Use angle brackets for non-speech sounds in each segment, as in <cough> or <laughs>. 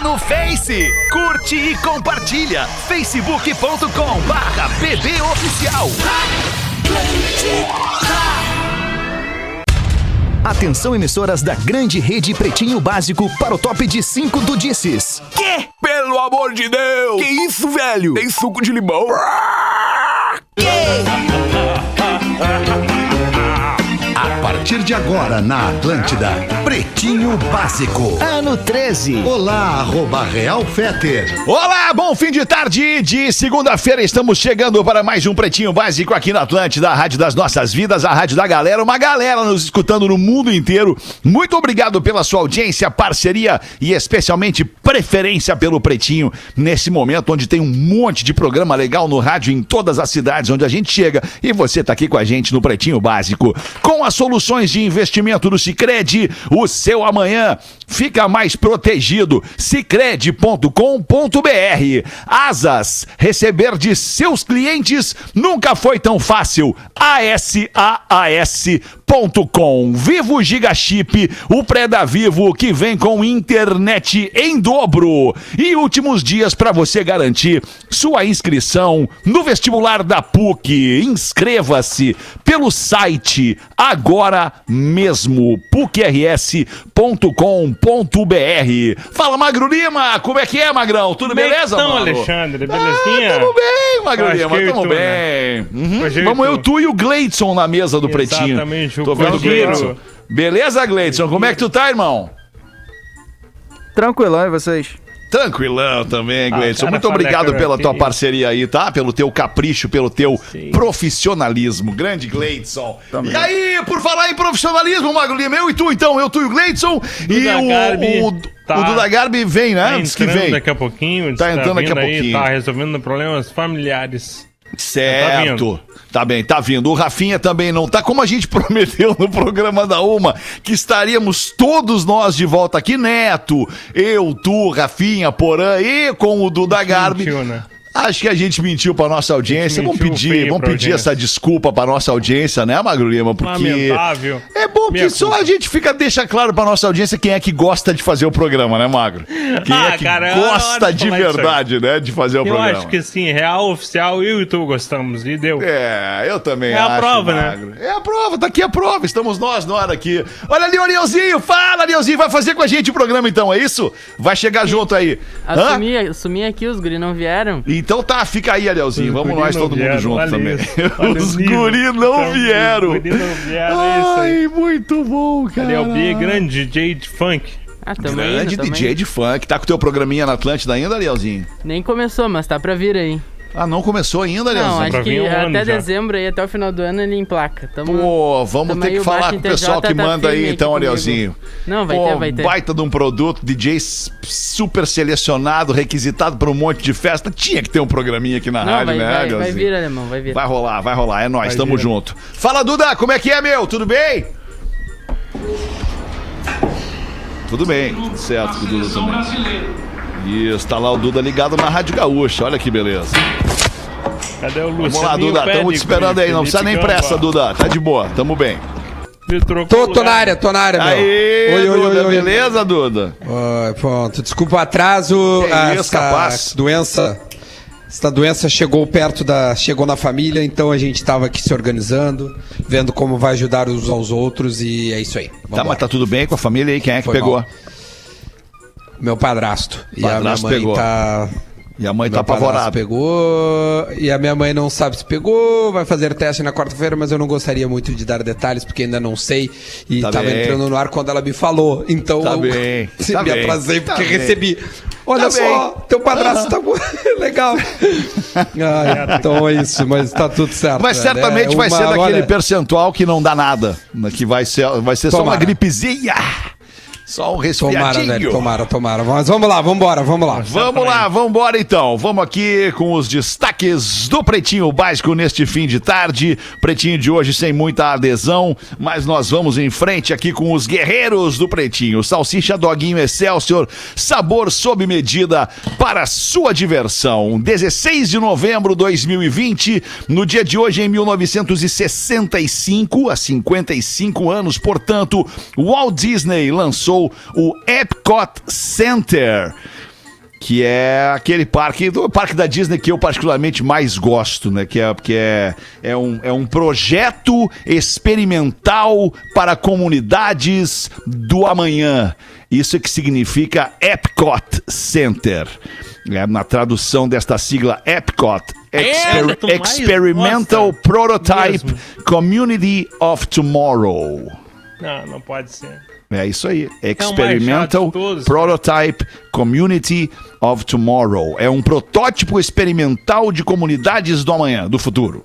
no Face. Curte e compartilha. facebook.com barra bbOficial. Atenção emissoras da grande rede Pretinho Básico para o top de 5 do Disses. Quê? Pelo amor de Deus! Que isso, velho? Tem suco de limão? A <laughs> partir de agora na Atlântida, Pretinho Básico. Ano 13. Olá, arroba Real Feter. Olá, bom fim de tarde de segunda-feira. Estamos chegando para mais um Pretinho Básico aqui na Atlântida, a Rádio das Nossas Vidas, a Rádio da Galera. Uma galera nos escutando no mundo inteiro. Muito obrigado pela sua audiência, parceria e especialmente preferência pelo Pretinho nesse momento onde tem um monte de programa legal no rádio em todas as cidades onde a gente chega e você está aqui com a gente no Pretinho Básico. Com as soluções de investimento do Sicredi, o seu amanhã fica mais protegido. Sicredi.com.br. Asas, receber de seus clientes nunca foi tão fácil. ASAAS.com. Vivo Giga Chip, o pré da Vivo que vem com internet em dobro. E últimos dias para você garantir sua inscrição no vestibular da PUC. Inscreva-se pelo site agora mesmo pucrs.com.br. Fala Magro Lima, como é que é, Magrão? Tudo beleza, Então, mano? Alexandre, Ah, belezinha? tamo bem, Magro Acho Lima, tamo tu, bem. né? Uhum. Vamos eu, tu e o Gleidson na mesa do Pretinho. Exatamente, o Tô vendo o. Gleidson. Beleza, Gleidson? Como é que tu tá, irmão? Tranquilão, e vocês? Tranquilão também, Gleidson. cara Muito obrigado pela tua parceria aí, tá? Pelo teu capricho, pelo teu Sim. profissionalismo. Grande Gleidson. Também. E aí, por falar em profissionalismo, Magro Lima, eu e tu então, eu, tu e o Gleidson. E o, Garbi o, tá- o Duda Garbi vem, né? Tá Diz que entrando vem. daqui a pouquinho. diz Tá que entrando daqui a vindo aí, pouquinho. Tá resolvendo problemas familiares. Certo. Tá bem, tá vindo. O Rafinha também não tá. Como a gente <laughs> prometeu no programa da Uma, que estaríamos todos nós de volta aqui, Neto, eu, tu, Rafinha, Porã e com o Duda Garbi. Mentiu, né? Acho que a gente mentiu pra nossa audiência. A Vamos pedir, vamos pedir audiência. essa desculpa pra nossa audiência, né, Magro Lima? Porque Lamentável. é bom que Minha só culpa. a gente fica deixa claro pra nossa audiência quem é que gosta de fazer o programa, né, Magro? Quem é Ah, que cara, é gosta de verdade, né, de fazer o Eu programa. acho que sim, real oficial, eu e tu gostamos. E deu. É, eu também É a acho, prova, né? Magro. É a prova, tá aqui a prova, estamos nós na hora aqui. Olha ali, Arielzinho, fala, Arielzinho, vai fazer com a gente o programa então, é isso? Vai chegar junto aí. Hã? Assumi, assumi aqui, os guri não vieram. Então tá, fica aí, Arielzinho, Os vamos nós todo mundo vieram, junto olha também. <laughs> Os guri não Os vieram. guri não vieram, é. Ai, muito bom, cara. É o B, grande DJ de funk. Ah, tamo Grande indo, tamo DJ de funk. Tá com o teu programinha na Atlântida ainda, Arielzinho? Nem começou, mas tá pra vir aí. Ah, não começou ainda, Não, Arielzinho? pra acho que um até já. dezembro aí, até o final do ano, ele emplaca. Tamo... Pô, vamos Tamo ter que falar com o pessoal que tá manda aí, então. Arielzinho. Não, vai Pô, ter, vai ter. baita de um produto, DJ super selecionado, requisitado para um monte de festa. Tinha que ter um programinha aqui na Não, rádio, vai, né, vai, vai vir, alemão, vai vir. Vai rolar, vai rolar. É nóis, Vai tamo vir. junto. Fala, Duda, como é que é, meu? Tudo bem? Tudo bem, tudo certo com o Duda também. Isso, tá lá o Duda ligado na Rádio Gaúcha, olha que beleza. Cadê o Luciano? Vamos lá, Duda, estamos te esperando aí, não precisa nem pressa, Duda, tá de boa, tamo bem. Tô, tô na área, tô na área, meu. Aê, Oi, Duda, oi, oi. beleza, Duda? Oi, pronto, desculpa o atraso. Que ah, essa capaz. doença. Essa doença chegou perto da. chegou na família, então a gente tava aqui se organizando, vendo como vai ajudar uns aos outros e é isso aí. Tá, Vambora. mas tá tudo bem com a família aí? Quem é que Foi pegou? mal. Meu padrasto. E a minha Padrasto mãe pegou. tá. E a mãe tá Meu padrasto apavorada. pegou e a minha mãe não sabe se pegou, vai fazer teste na quarta-feira, mas eu não gostaria muito de dar detalhes porque ainda não sei e Tá tava bem. entrando no ar quando ela me falou. Então Tá eu bem, <laughs> tá me bem, atrasei tá porque bem. recebi. Olha Tá só, bem. teu padrasto tá <laughs> legal. Então é isso, mas tá tudo certo. Mas velho. certamente É vai uma- ser daquele olha, percentual que não dá nada. né, Que vai ser, vai ser só uma gripezinha. Só um Tomara, resfriadinho. velho, tomara, tomara. Mas vamos lá, vambora, vamos lá. Vamos lá, vamos embora então. Vamos aqui com os destaques do Pretinho Básico neste fim de tarde. Pretinho de hoje sem muita adesão, mas nós vamos em frente aqui com os guerreiros do Pretinho. Salsicha Doguinho Excelsior, sabor sob medida para sua diversão. 16 de novembro de 2020, no dia de hoje em 1965, há 55 anos, portanto, Walt Disney lançou o Epcot Center. que é aquele parque, do parque da Disney que eu particularmente mais gosto, né? Que é, que é, é, um, é um projeto experimental para comunidades do amanhã. Isso é que significa Epcot Center. É, na tradução desta sigla Epcot, Exper- quanto mais- Experimental Prototype mesmo. Community of Tomorrow. Não, não pode ser. É isso aí. É Experimental todos, Prototype Community of Tomorrow. É um protótipo experimental de comunidades do amanhã, do futuro.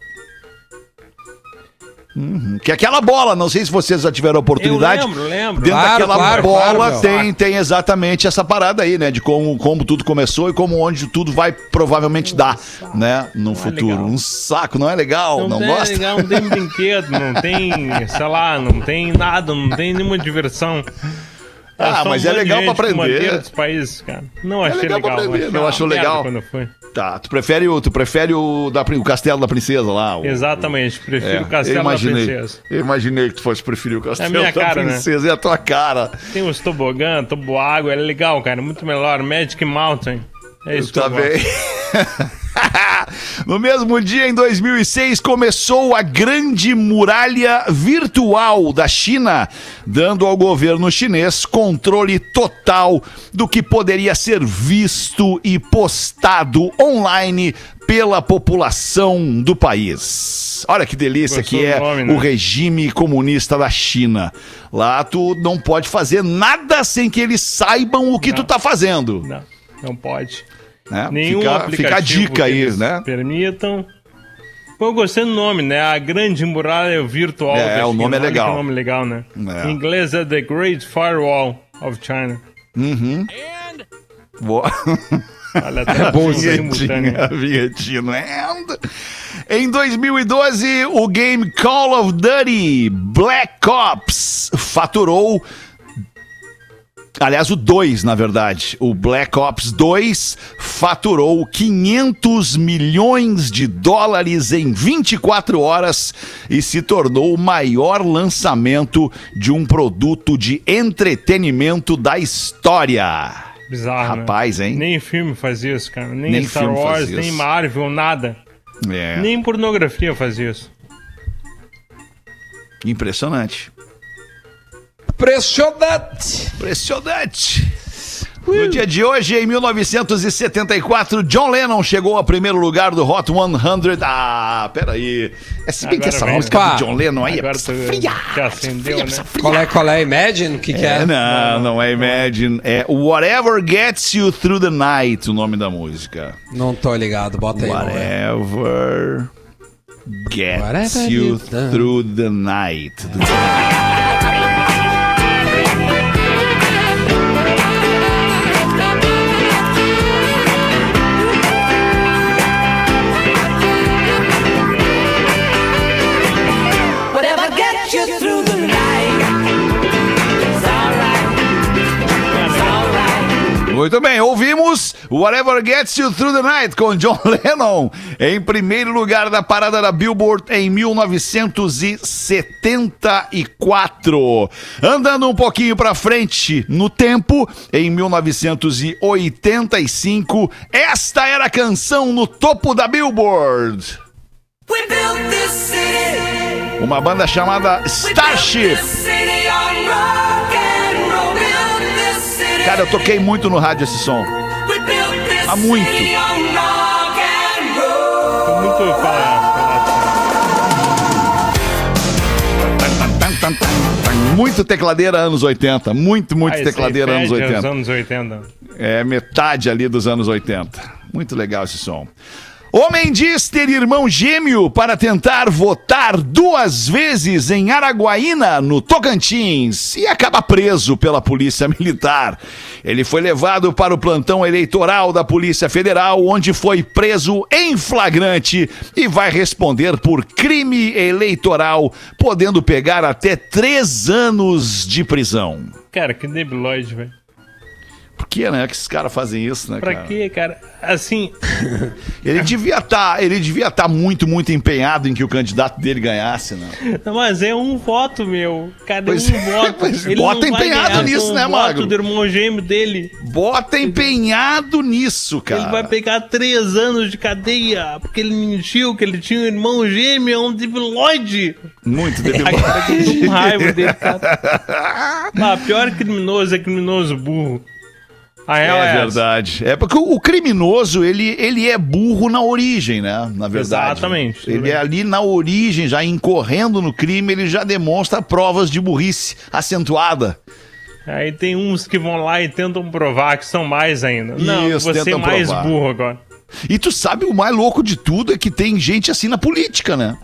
Uhum. Que é aquela bola, não sei se vocês já tiveram a oportunidade. Eu lembro, lembro. Dentro Claro, daquela claro, bola claro, tem, tem exatamente essa parada aí, né? De como, como tudo começou e como onde tudo vai provavelmente dar, né? No futuro. legal. Um saco, não é legal? Não, tem, gosta? legal, não tem brinquedo, não tem, sei lá, não tem nada, não tem nenhuma diversão. Ah, só mas é legal pra aprender. países, cara. Não achei legal pra legal. aprender, achei não achou merda legal? Quando fui. Tá, tu prefere o, tu prefere o, da, o castelo da princesa lá? O, Exatamente, prefiro É, o Castelo eu da imaginei, Princesa. Eu imaginei que tu fosse preferir o castelo minha da cara, né? princesa. É a tua cara. Tem os tobogã, toboágua, é legal, cara, muito melhor. Magic Mountain. É isso que Tá eu bem. <laughs> no mesmo dia, em 2006, começou a Grande Muralha Virtual da China, dando ao governo chinês controle total do que poderia ser visto e postado online pela população do país. Olha que delícia que é nome, né? o regime comunista da China. Lá tu não pode fazer nada sem que eles saibam o que tu tá fazendo. Não, não pode. Né? Nenhum fica, aplicativo fica a dica aí, né? Permitam. Pô, eu gostei do nome, né? A Grande Muralha Virtual. É, o nome é legal. Que nome legal, né? É. Em inglês é The Great Firewall of China. Boa. <laughs> Olha, até bom bom isso aí. Vinhetinha, vinhetinha. And... Em 2012, o game Call of Duty Black Ops faturou. Aliás, o 2, na verdade. O Black Ops 2 faturou 500 milhões de dólares em 24 horas e se tornou o maior lançamento de um produto de entretenimento da história. Bizarro, Rapaz, né? hein? Nem filme faz isso, cara. Nem, Nem Star Wars, nem. Marvel, nada. É. Nem pornografia faz isso. Impressionante. Impressionante. Impressionante. No dia de hoje, em 1974, John Lennon chegou ao primeiro lugar do Hot 100. Ah, peraí. É se bem que essa vem, música né? do John Lennon aí é Agora tu fria. acendeu, né? Qual é, qual é? Imagine? O que, que é? É, não, não é Imagine. É Whatever Gets You Through the Night, o nome da música. Não tô ligado, bota aí. ver. Whatever Gets Whatever You. Through the Night. Muito bem, ouvimos Whatever Gets You Through the Night com John <laughs> Lennon em primeiro lugar da parada da Billboard em 1974. Andando um pouquinho pra frente no tempo, em 1985, esta era a canção no topo da Billboard. We built this city. Uma banda chamada Starship. Cara, eu toquei muito no rádio esse som. Há muito. Tô muito. Muito tecladeira anos 80. Muito, muito Ah, tecladeira anos fede aos 80. anos 80. É metade ali dos anos 80. Muito legal esse som. Homem diz ter irmão gêmeo para tentar votar duas vezes em Araguaína, no Tocantins, e acaba preso pela Polícia <laughs> Militar. Ele foi levado para o plantão eleitoral da Polícia Federal, onde foi preso em flagrante e vai responder por crime eleitoral, podendo pegar até três anos de prisão. Cara, que debilóide, velho. Que, né, que esses caras fazem isso, né, Pra cara? quê, cara? Assim, <laughs> Ele devia estar, ele devia estar muito, muito empenhado em que o candidato dele ganhasse, né? mas é um voto, meu. Cadê Pois um é, voto? <laughs> Ele bota não empenhado nisso, né, o voto Magro? do irmão gêmeo dele. Bota empenhado nisso, cara. Ele vai pegar três anos de cadeia, porque ele mentiu que ele tinha um irmão gêmeo, é um debiloide. Muito <laughs> debilóide. com raiva dele, cara. Ah, pior criminoso é criminoso burro. A real é, É verdade. É porque o, criminoso, ele, ele é burro na origem, né? Na verdade. Exatamente. Ele é ali na origem, já incorrendo no crime, ele já demonstra provas de burrice acentuada. Aí tem uns que vão lá e tentam provar que são mais ainda. Não, Isso, você é mais provar. burro agora. E tu sabe o mais louco de tudo é que tem gente assim na política, né?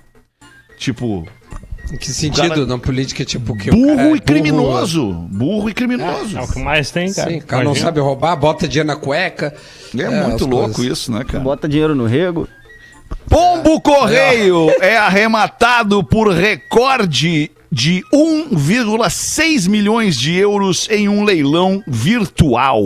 Tipo, Em que sentido? cara- Na política, tipo, que o burro cara é e criminoso. Burro e criminoso. É o que mais tem, cara. Sim, o cara não sabe roubar, bota dinheiro na cueca. É, É, muito louco coisas. isso, né, cara? Bota dinheiro no rego. Pombo Correio é arrematado por recorde de 1,6 milhões de euros em um leilão virtual.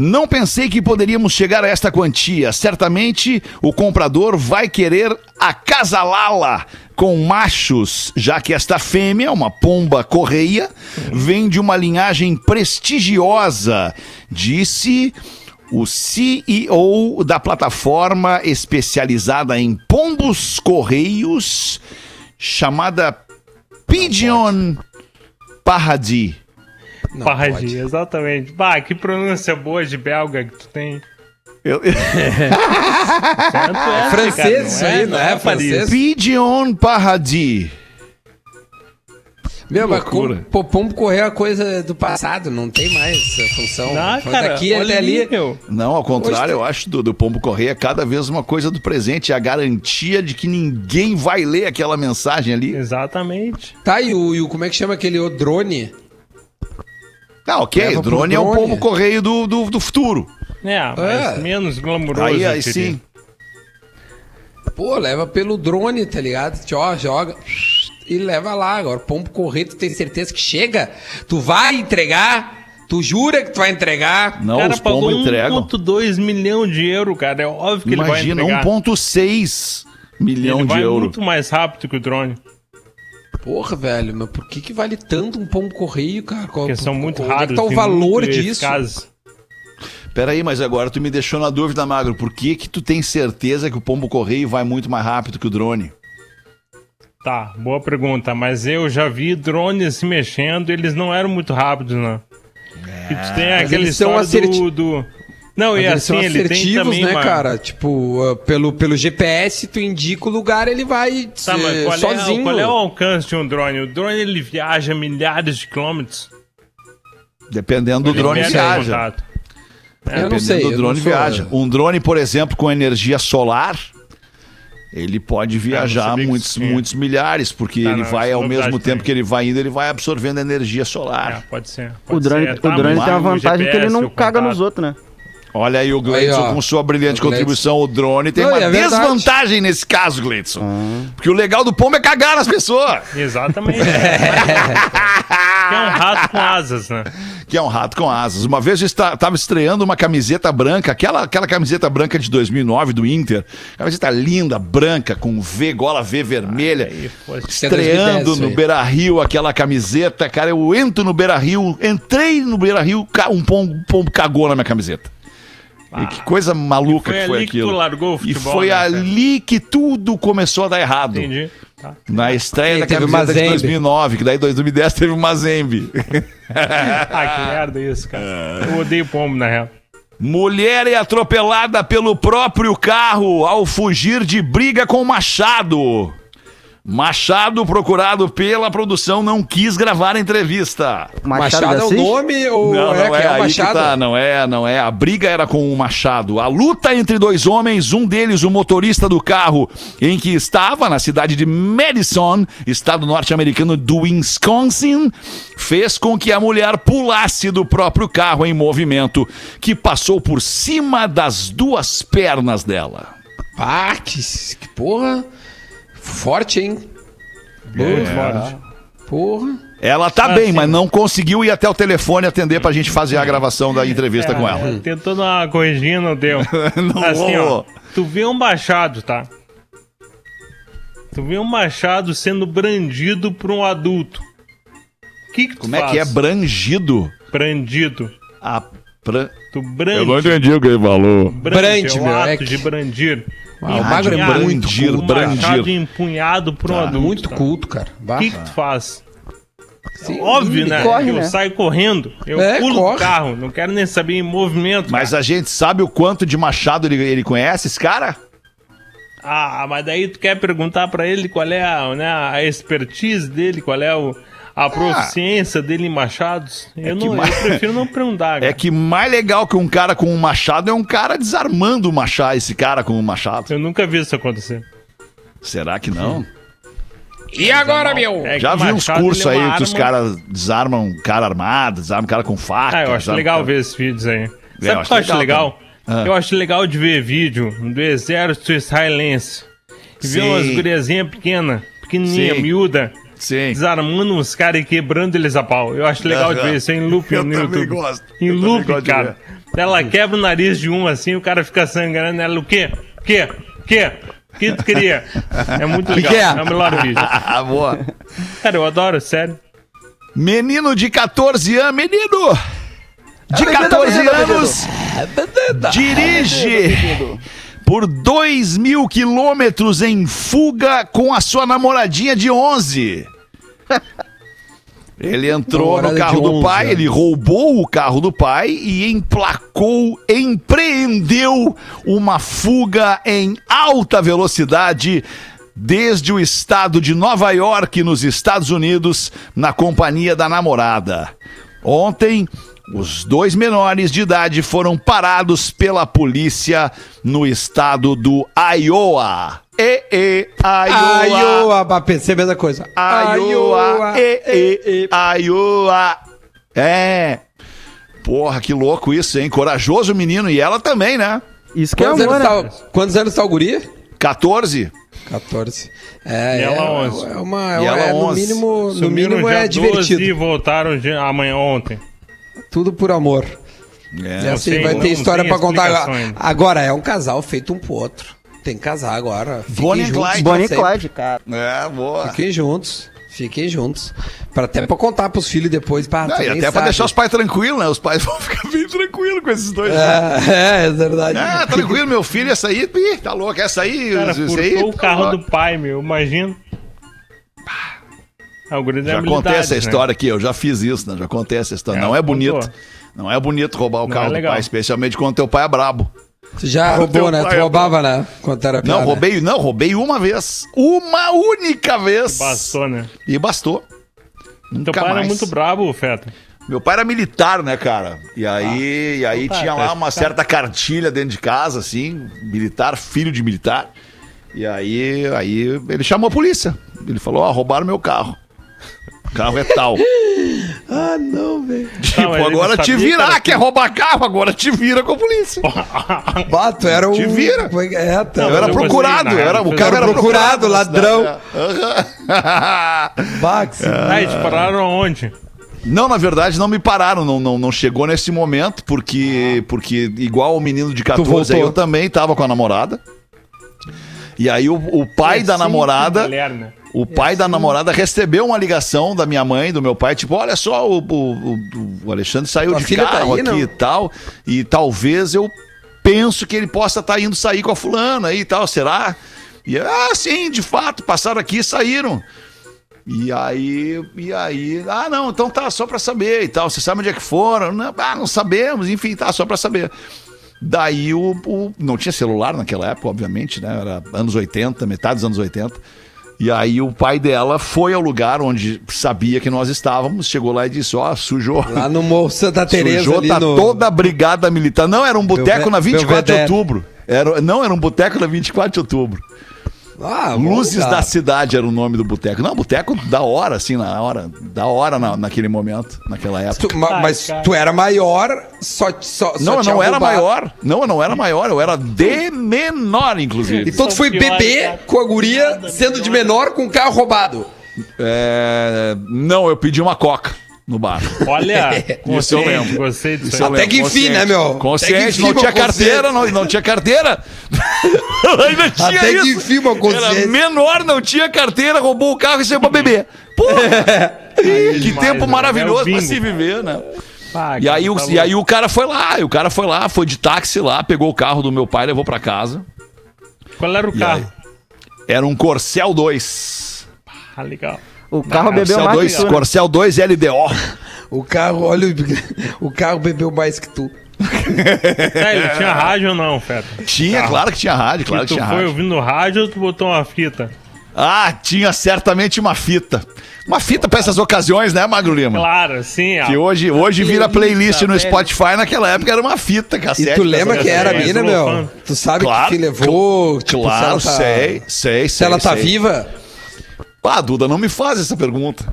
Não pensei que poderíamos chegar a esta quantia. Certamente o comprador vai querer acasalá-la com machos, já que esta fêmea, uma pomba correia, vem de uma linhagem prestigiosa, disse o CEO da plataforma especializada em pombos correios, chamada Pigeon Paradis. Não, pode. exatamente. Bah, que pronúncia boa de belga que tu tem. Eu- <laughs> Certo é, francês cara, isso aí, não é Paris. francês? Pigeon Paradis. Meu, mas loucura. com- pombo correr é uma coisa do passado, não tem mais essa função. Ah, Foi cara, daqui olha até ali. meu. Não, ao contrário, Hoje eu acho do, do Pombo Correia cada vez uma coisa do presente, é a garantia de que ninguém vai ler aquela mensagem ali. Exatamente. Tá, e o, e o- como é que chama aquele o drone? Ah, ok, pro drone é o drone. Pombo Correio do, do, do futuro. É, mas É. menos glamuroso. Aí, aí sim. Pô, leva pelo drone, tá ligado? Ó, joga e leva lá. Agora, pombo correr, tu tem certeza que chega? Tu vai entregar? Tu jura que tu vai entregar? Não, O cara os pombos entregam. 1.2 milhão de euro, cara. É óbvio que Imagina, ele vai entregar. 1,6 milhão ele de vai euros. muito mais rápido que o drone. Porra, velho, mas por que que vale tanto um pombo correio, cara? Qual, Porque são muito onde é raros. que tá o valor disso? eficazes. Peraí, mas agora tu me deixou na dúvida, Magro. Por que que tu tem certeza que o Pombo Correio vai muito mais rápido que o drone? Tá, boa pergunta. Mas eu já vi drones se mexendo e eles não eram muito rápidos, não. E tu tem aquele eles são do, do... Não, Mas e eles assim, são ele tem assertivos, também né, cara? Tipo, ah, pelo, pelo GPS, tu indica o lugar, ele vai Tá, mas qual, é, sozinho. qual é o alcance de um drone? O drone, ele viaja milhares de quilômetros. Dependendo do Ele drone viaja. contato. Eu não Dependendo sei, do eu drone sou- viaja. Um drone, por exemplo, com energia solar, ele pode viajar sabia que muitos, muitos milhares, porque Tá, ele não, vai, é ao mesmo tempo também. que ele vai indo, ele vai absorvendo energia É, solar. pode ser. O pode drone, ser. o Tá, drone tem a o vantagem que ele GPS, não o caga contato. nos outros, né? Olha aí o Gleidson Aí, ó. com sua brilhante O contribuição. O drone tem Não, uma é desvantagem nesse caso, Gleidson. Ah. Porque o legal do pombo é cagar nas pessoas. <laughs> Exatamente. que é um rato com asas, né? Que é um rato com asas. Uma vez eu esta- tava estreando uma camiseta branca, aquela, aquela camiseta branca de 2009 do Inter. Camiseta linda, branca, com V, gola V vermelha. É Estreando 2010 isso no. Beira Rio aquela camiseta, cara. Eu entro no Beira Rio, entrei no Beira Rio, um pombo, um pombo cagou na minha camiseta. E que coisa maluca Ah. foi que foi ali que aquilo. tu largou o e futebol, foi né, ali que tudo começou a dar errado. Entendi. Tá. Na estreia E da camiseta de Mazembe. 2009, que daí em 2010 teve uma Zembe. <laughs> Ah, que merda isso, cara. Eu odeio pombo, na real. Mulher é atropelada pelo próprio carro ao fugir de briga com Machado. Machado, procurado pela produção, não quis gravar a entrevista. Machado, de é o nome ou Não, é, não que é, é o aí Machado? que tá, não é, não é. A briga era com o Machado. A luta entre dois homens, um deles o motorista do carro em que estava, na cidade de Madison, estado norte-americano do Wisconsin, fez com que a mulher pulasse do próprio carro em movimento, que passou por cima das duas pernas dela. Ah, que, que porra. Forte, hein? Muito forte. Porra. Ela tá Ah, bem, sim. mas não conseguiu ir até o telefone atender pra gente fazer a gravação da entrevista com ela. É, tentou dar uma corrigida, não deu. <laughs> Não assim, ó, tu vê um machado, tá? Tu vê um machado sendo brandido por um adulto. Que que tu Como é faz? que é brandido? Brandido. A bran... Tu brande. entendi o que ele falou. Brande, é o meu, ato é que- de brandir. Ah, o magro é Empunhar, muito brandir, brandir. empunhado por um adulto. Muito tá? culto, cara. O que, que tu faz? Sim, Óbvio, ele né? corre, eu né? saio correndo. Eu É, pulo corre. do carro. Não quero nem saber em movimento. Mas cara. a gente sabe o quanto de machado ele, ele conhece, esse cara? Ah, mas daí tu quer perguntar pra ele qual é a, né, a expertise dele, qual é o, a proficiência dele em machados. Eu, que não, ma- eu prefiro não perguntar. <laughs> É cara. que mais legal que um cara com um machado é um cara desarmando o machado, esse cara com um machado. Eu nunca vi isso acontecer. Será que não? E agora, meu? É Já vi uns cursos é aí uma que os arma- caras desarmam um cara armado, desarmam um cara com faca. Ah, eu acho legal cara- ver esses vídeos aí. Sabe o eu que eu acho legal. Ah. Eu acho legal de ver vídeo do exército israelense. E ver Sim. umas guriazinhas pequenas, pequenininha, Sim. miúda, Sim. desarmando uns caras e quebrando eles a pau. Eu acho legal de ver isso em loop Eu no também YouTube. gosto. Em Eu loop, cara. Ela quebra o nariz de um assim, o cara fica sangrando. Ela, o quê? O quê? O quê? O que tu queria? É muito <laughs> legal. que é? é o melhor vídeo. Ah, <laughs> boa. Cara, eu adoro, sério. Menino de 14 anos, menino! De 14 anos, dirige por 2 mil quilômetros em fuga com a sua namoradinha de 11. <laughs> Ele entrou no carro do 11 pai, ele roubou o carro do pai e emplacou, empreendeu uma fuga em alta velocidade desde o estado de Nova York, nos Estados Unidos, na companhia da namorada. Ontem, os dois menores de idade foram parados pela polícia no estado do Iowa. E, e, Iowa. Iowa, pra pensar a mesma coisa. Iowa, e, e, Iowa. É. Porra, que louco isso, hein? Corajoso menino. E ela também, né? Isso que é Quantos, amor, anos né? tá, quantos anos tá o guri? 14? 14. É, E é, ela 11. é uma. É E ela é, no 11. mínimo, no mínimo é 12 divertido. e voltaram de- amanhã, ontem. Tudo por amor. É. E assim, sei, vai não ter história pra contar agora. Agora, é um casal feito um pro outro. Tem que casar agora. Fiquem Bonnie juntos Clyde. pra Bonnie e. Clyde, cara. É, boa. Fiquem juntos. Fiquem juntos. Pra, até pra contar pros filhos depois. Pá, Não, e até pra sabe. deixar os pais tranquilos, né? Os pais <laughs> vão ficar bem tranquilos com esses dois. É, é, é verdade. Ah, tranquilo, meu filho, essa aí, ih, tá louco, essa aí, Cara, furtou aí. o tá carro louco. do pai, meu. Imagina. Ah, o guri tem Já contei habilidades, essa né? história aqui, eu já fiz isso, né? Já contei essa história. É, não é contou. bonito. Não é bonito roubar o Não carro é do pai, especialmente quando teu pai é brabo. Tu já roubou, né? Tu é roubava, né? Quando era Não, piada. roubei, não, roubei uma vez. Uma única vez. Bastou, né? E bastou. Nunca Teu pai mais. era muito brabo, Feta. Meu pai era militar, né, cara? E aí, e aí tá, tinha tá lá uma certa cartilha dentro de casa, assim, militar, filho de militar. E aí, aí ele chamou a polícia. Ele falou: Ó, roubaram meu carro. Carro é tal. <laughs> Ah, não, velho. tipo, ele agora te sabia que vira. era Ah, quer roubar carro? Agora te vira com a polícia. <laughs> Bato, era o. Te vira. Foi- É, tá. Eu Não, era eu procurado, gostei, na era, o cara Era era procurado, ladrão. <laughs> é. Bax. Aí, te pararam aonde? Não, na verdade, não me pararam, não, não, não chegou nesse momento, porque, porque igual o menino de 14 voltou. aí, eu também tava com a namorada. E aí o, o pai da Sempre namorada, mulher, né? O pai da namorada recebeu uma ligação da minha mãe, do meu pai, tipo, olha só, o, o, o- Alexandre saiu Tua de tá carro aí, aqui não? e tal, e talvez eu penso que ele possa estar indo sair com a fulana aí e tal, será? E ah, sim, de fato, passaram aqui e saíram. E aí, e aí, ah, não, então tá, só pra saber e tal. Você sabe onde é que foram? Não, ah, não sabemos, enfim, tá, só pra saber. Daí o, o- Não tinha celular naquela época, obviamente, né? Era anos 80, metade dos anos 80. E aí o pai dela foi ao lugar onde sabia que nós estávamos, chegou lá e disse: Ó, sujou. Lá no Morro Santa Teresa Sujou, tá no... toda a brigada militar. Não, era um boteco na 24 de Belvedere. outubro. Era, não, era um boteco na 24 de outubro. Ah, Luzes da Cidade era o nome do boteco. Não, boteco da hora, assim, na hora. Da hora na, naquele momento, naquela época. Tu- ma- mas cara. tu era maior, só, só, só não, eu não era roubado. maior. Não, eu não era maior. Eu era de menor, inclusive. Então tu foi cara. com a guria, sendo de menor, com o carro roubado. É, não, eu pedi uma coca no bar. Olha, <laughs> Isso eu consciente, lembro. gostei disso aí. Até que enfim, consciente. né, meu? Consciente, não tinha carteira, não, não tinha carteira. Ainda tinha Até que enfim, uma Era consciência. menor, não tinha carteira, roubou o carro e saiu pra beber. Porra! <laughs> que demais, tempo né? maravilhoso É pra se viver, né? Ah, E aí, o, tá e aí o cara foi lá, e o cara foi lá, foi de táxi lá, pegou o carro do meu pai, levou pra casa. Qual era o E carro? Era um Corcel 2. Ah, legal. O carro bebeu Corcel mais 2, que tu, né? Corcel 2 LDO. O carro, olha, o, <laughs> o carro bebeu mais que tu. <laughs> É, ele tinha rádio ou não, Feta? Tinha, Carro. claro que tinha rádio, claro que tu tinha foi rádio. ouvindo rádio ou tu botou uma fita? Ah, tinha certamente uma fita. Uma fita pra essas ocasiões, né, Magro Lima? Claro, sim. Que a- hoje, hoje vira playlist no. Spotify, naquela época era uma fita, E cassete. tu lembra dessas quem era a ocasiões. mina, Mas meu? Tu sabe Claro, que levou? tipo, Claro, se ela tá, sei, sei, sei. Se ela tá sei. viva? Ah, Duda, não me faz essa pergunta.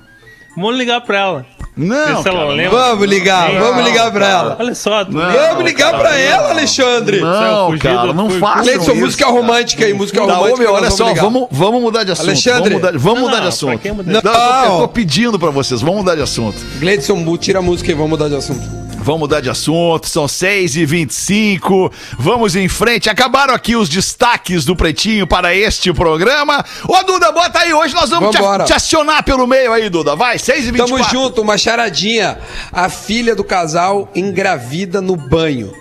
Vamos ligar pra ela. Não, cara. Vamos ligar, Sim. vamos ligar pra ela. Olha só, Não. Vamos ligar pra ela, Alexandre. Não, fugido, cara, não Leite, isso. música cara. romântica aí, música Tá, romântica. olha só, vamos, vamos mudar de assunto. Alexandre. Vamos mudar, vamos Não, mudar de assunto. mudar Não, de eu, tô, eu Não. tô pedindo pra vocês, vamos mudar de assunto. Gleidson, tira a música aí, vamos mudar de assunto. Vamos mudar de assunto, são 6 e 25 Vamos em frente. Acabaram aqui os destaques do Pretinho para este programa. Ô, Duda, bota aí. Hoje nós vamos te, Vambora. te acionar pelo meio aí, Duda. Vai, 6 e 24 Tamo junto, uma charadinha. A filha do casal engravida no banho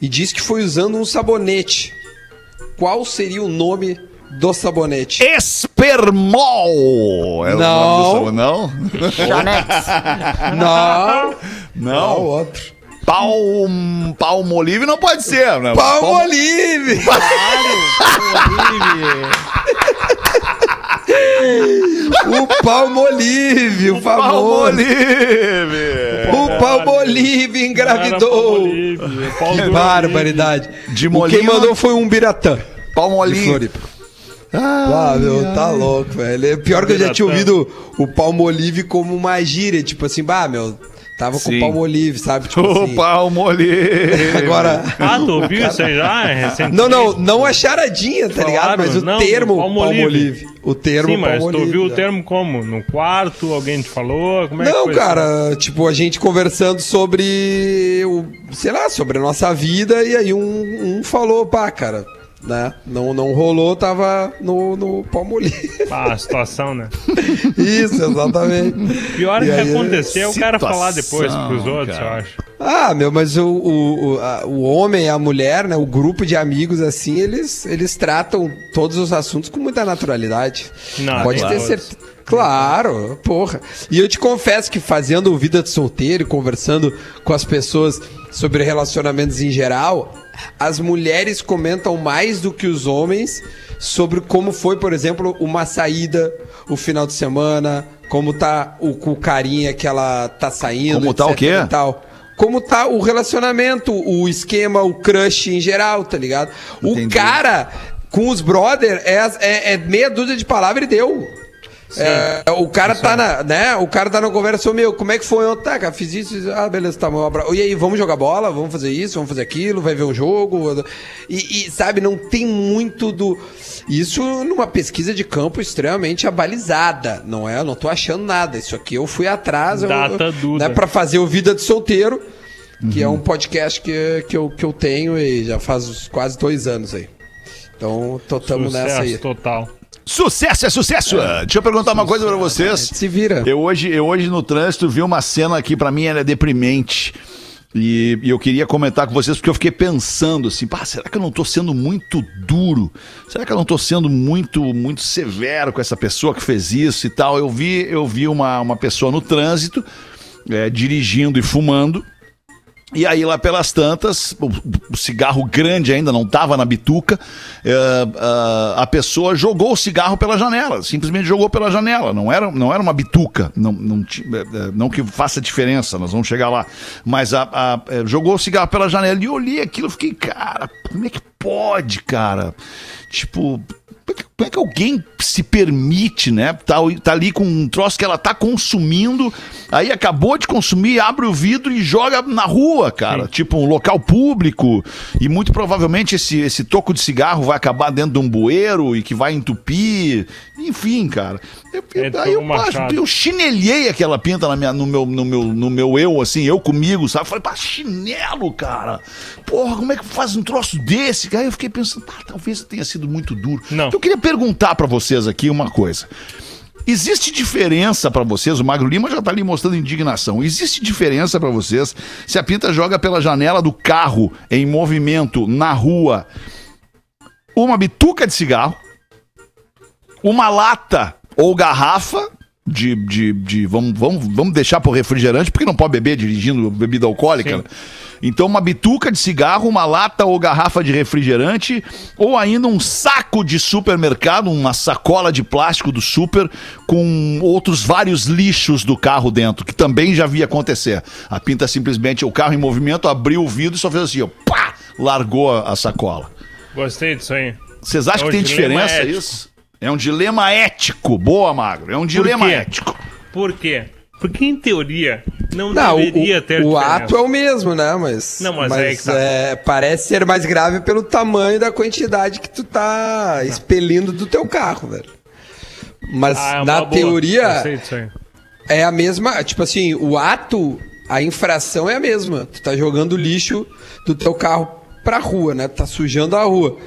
e diz que foi usando um sabonete. Qual seria o nome do sabonete? Espermol. É o Não. nome do sabor, não? <laughs> Não, não, Não. outro. Palm, palmolive não pode ser, né? Palmolive! o Palmolive, o famoso. Palmolive. O Palmolive engravidou. Que barbaridade. De O molinho- Quem mandou foi um Biratã. De Palmolive. Ah, meu, tá louco, velho. É pior que eu já tinha ouvido o Palmolive como uma gíria, tipo assim, bah, meu, tava com Sim. o Palmolive, sabe? Tipo <laughs> O assim. palmolive. <laughs> Agora. Ah, tu ouviu isso aí já? É recentemente? Não, não, não a charadinha, tá ligado? Mas o não, termo Palmolive. O termo Sim, mas tu ouviu o né? termo como? No quarto? Alguém te falou? Como é que Não, foi cara, tipo, a gente conversando sobre o, sei lá, sobre a nossa vida, e aí um, um falou, pá, cara, né? Não, não rolou, tava no, no Palmolive. Ah, a situação, né? <laughs> Isso, exatamente. Pior E que aí, acontecer é o cara falar depois pros outros, cara. eu acho. Ah, meu, mas o, o, o, a- o homem e a mulher, né? O grupo de amigos, assim, eles, eles tratam todos os assuntos com muita naturalidade. Não, Pode ter certeza. Claro, porra. E eu te confesso que fazendo vida de solteiro e conversando com as pessoas sobre relacionamentos em geral, as mulheres comentam mais do que os homens sobre como foi, por exemplo, uma saída, o final de semana, como tá o, o carinha que ela tá saindo. Como tá o quê? tal. Como tá o relacionamento, o esquema, o crush em geral, tá ligado? O Entendi. cara com os brother é, é- é meia dúzia de palavras e deu. É, o cara tá na, né? O cara tá na conversa, meu, como é que foi ontem? Tá, cara, fiz isso, isso. ah, beleza, tá, meu abraço. E aí, vamos jogar bola, vamos fazer isso, vamos fazer aquilo, vai ver um jogo. E, e, sabe, não tem muito do. Isso numa pesquisa de campo extremamente abalizada, não é? Eu não tô achando nada. Isso aqui eu fui atrás, eu, Data Duda. né, pra fazer o Vida de Solteiro, que é um podcast que, que, eu, que eu tenho e já faz quase dois anos aí. Então, tô, tamo nessa aí. Total. Sucesso é sucesso. Deixa eu perguntar uma coisa pra vocês. Se vira. Eu hoje, eu hoje no trânsito vi uma cena que pra mim era deprimente. E, e eu queria comentar com vocês porque eu fiquei pensando assim, pá, será que eu não tô sendo muito duro? Será que eu não tô sendo muito muito severo com essa pessoa que fez isso e tal? Eu vi, eu vi uma, uma pessoa no trânsito é, dirigindo e fumando. E aí, lá pelas tantas, o, cigarro grande ainda não estava na bituca, é, a- a pessoa jogou o cigarro pela janela, simplesmente jogou pela janela. Não era, não era uma bituca, não, não, é, não que faça diferença, nós vamos chegar lá. Mas a, a- jogou o cigarro pela janela e eu olhei aquilo e fiquei, cara, como é que pode, cara? Tipo, Como é que- como é que alguém se permite, né? Tá, tá ali com um troço que ela tá consumindo, aí acabou de consumir, abre o vidro e joga na rua, cara. Tipo um local público. E muito provavelmente esse, esse toco de cigarro vai acabar dentro de um bueiro e que vai entupir. Enfim, cara. Eu, aí eu, machado. eu chinelhei aquela pinta na minha, no, meu, no, meu, no meu eu, assim, eu comigo, sabe? Falei, pá, chinelo, cara. Porra, como é que faz um troço desse? Aí eu fiquei pensando, pá, talvez tenha sido muito duro. Não. Então eu queria perguntar pra vocês aqui uma coisa. Existe diferença pra vocês? O Magro Lima já tá ali mostrando indignação. Existe diferença pra vocês se a pinta joga pela janela do carro em movimento na rua uma bituca de cigarro, uma lata ou garrafa de. de, de vamos, vamos, vamos deixar pro refrigerante, porque não pode beber dirigindo bebida alcoólica. Né? Então, uma bituca de cigarro, uma lata ou garrafa de refrigerante, ou ainda um saco de supermercado, uma sacola de plástico do super, com outros vários lixos do carro dentro, que também já via acontecer. A pinta simplesmente, o carro em movimento, abriu o vidro e só fez assim, ó, pá, largou a sacola. Gostei disso aí. Vocês acham É que tem diferença ético. isso? É um dilema ético. Boa, Magro. É um dilema quê? ético. Por quê? Porque em teoria não, Não, deveria o, ter o diferença. ato é o mesmo, né? Mas, Não, mas aí que tá. é, parece ser mais grave pelo tamanho da quantidade que tu tá expelindo do teu carro, velho. Mas Ah, é na boa. teoria Gostei disso aí. é a mesma, tipo assim, o ato, a infração é a mesma. Tu tá jogando lixo do teu carro pra rua, né? Tu tá sujando a rua.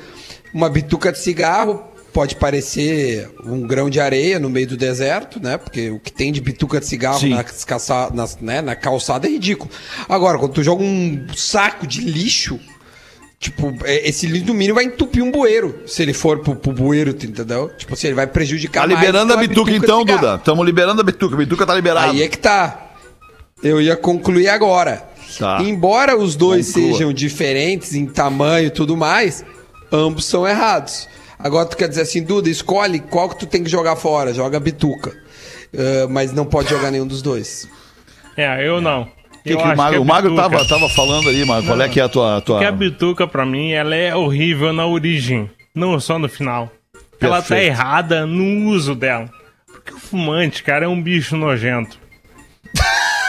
Uma bituca de cigarro pode parecer um grão de areia no meio do deserto, né? Porque o que tem de bituca de cigarro Sim. nas calça- nas- né? na calçada é ridículo. Agora, quando tu joga um saco de lixo, tipo, é- esse lixo no mínimo vai entupir um bueiro, se ele for pro, pro bueiro, entendeu? Tipo assim, ele vai prejudicar Tá liberando a bituca, de então. Duda. Estamos liberando a bituca. A bituca tá liberada. Aí é que tá. Eu ia concluir agora. Tá. Embora os dois Conclua. sejam diferentes em tamanho e tudo mais, ambos são errados. Agora tu quer dizer assim, Duda, escolhe qual que tu tem que jogar fora. Joga a bituca. Ah, mas não pode jogar nenhum dos dois. É, eu não. Que Eu que o Magro, que a o bituca- tava, tava falando ali, Magro. Qual é que é a tua. a tua... Que a bituca, pra mim, ela é horrível na origem, não só no final. Ela tá Perfeito. errada no uso dela. Porque o fumante, cara, é um bicho nojento.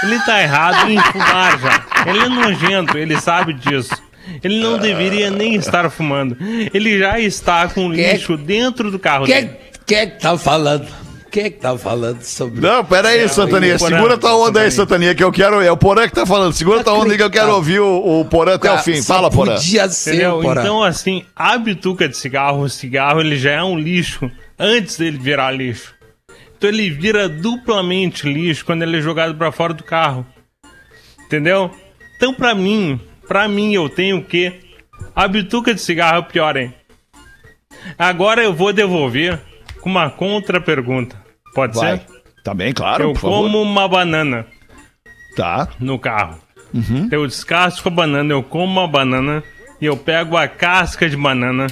Ele tá errado em fumar já. Ele é nojento, ele sabe disso. Ele não deveria nem estar fumando. Ele já está com Quem é- lixo dentro do carro Quem dele. é, quem é que tá falando? Quem é que tá falando sobre Não, pera aí, Santania. o Porã. Segura tua onda aí, Santania, que eu quero. É o Porã que tá falando. Segura tua onda aí que eu quero ouvir o, o Porã até o fim. Fala, Porã. Podia ser, Entendeu? Porã. Então, assim, a bituca de cigarro, o cigarro, ele já é um lixo antes dele virar lixo. Então ele vira duplamente lixo quando ele é jogado pra fora do carro. Entendeu? Então, pra mim, pra mim, eu tenho o quê? A bituca de cigarro é o pior, hein? Agora eu vou devolver com uma contra-pergunta. Pode Vai. ser? Tá bem, claro, eu por favor. como uma banana Tá. no carro. Eu descasco a banana, eu como uma banana e eu pego a casca de banana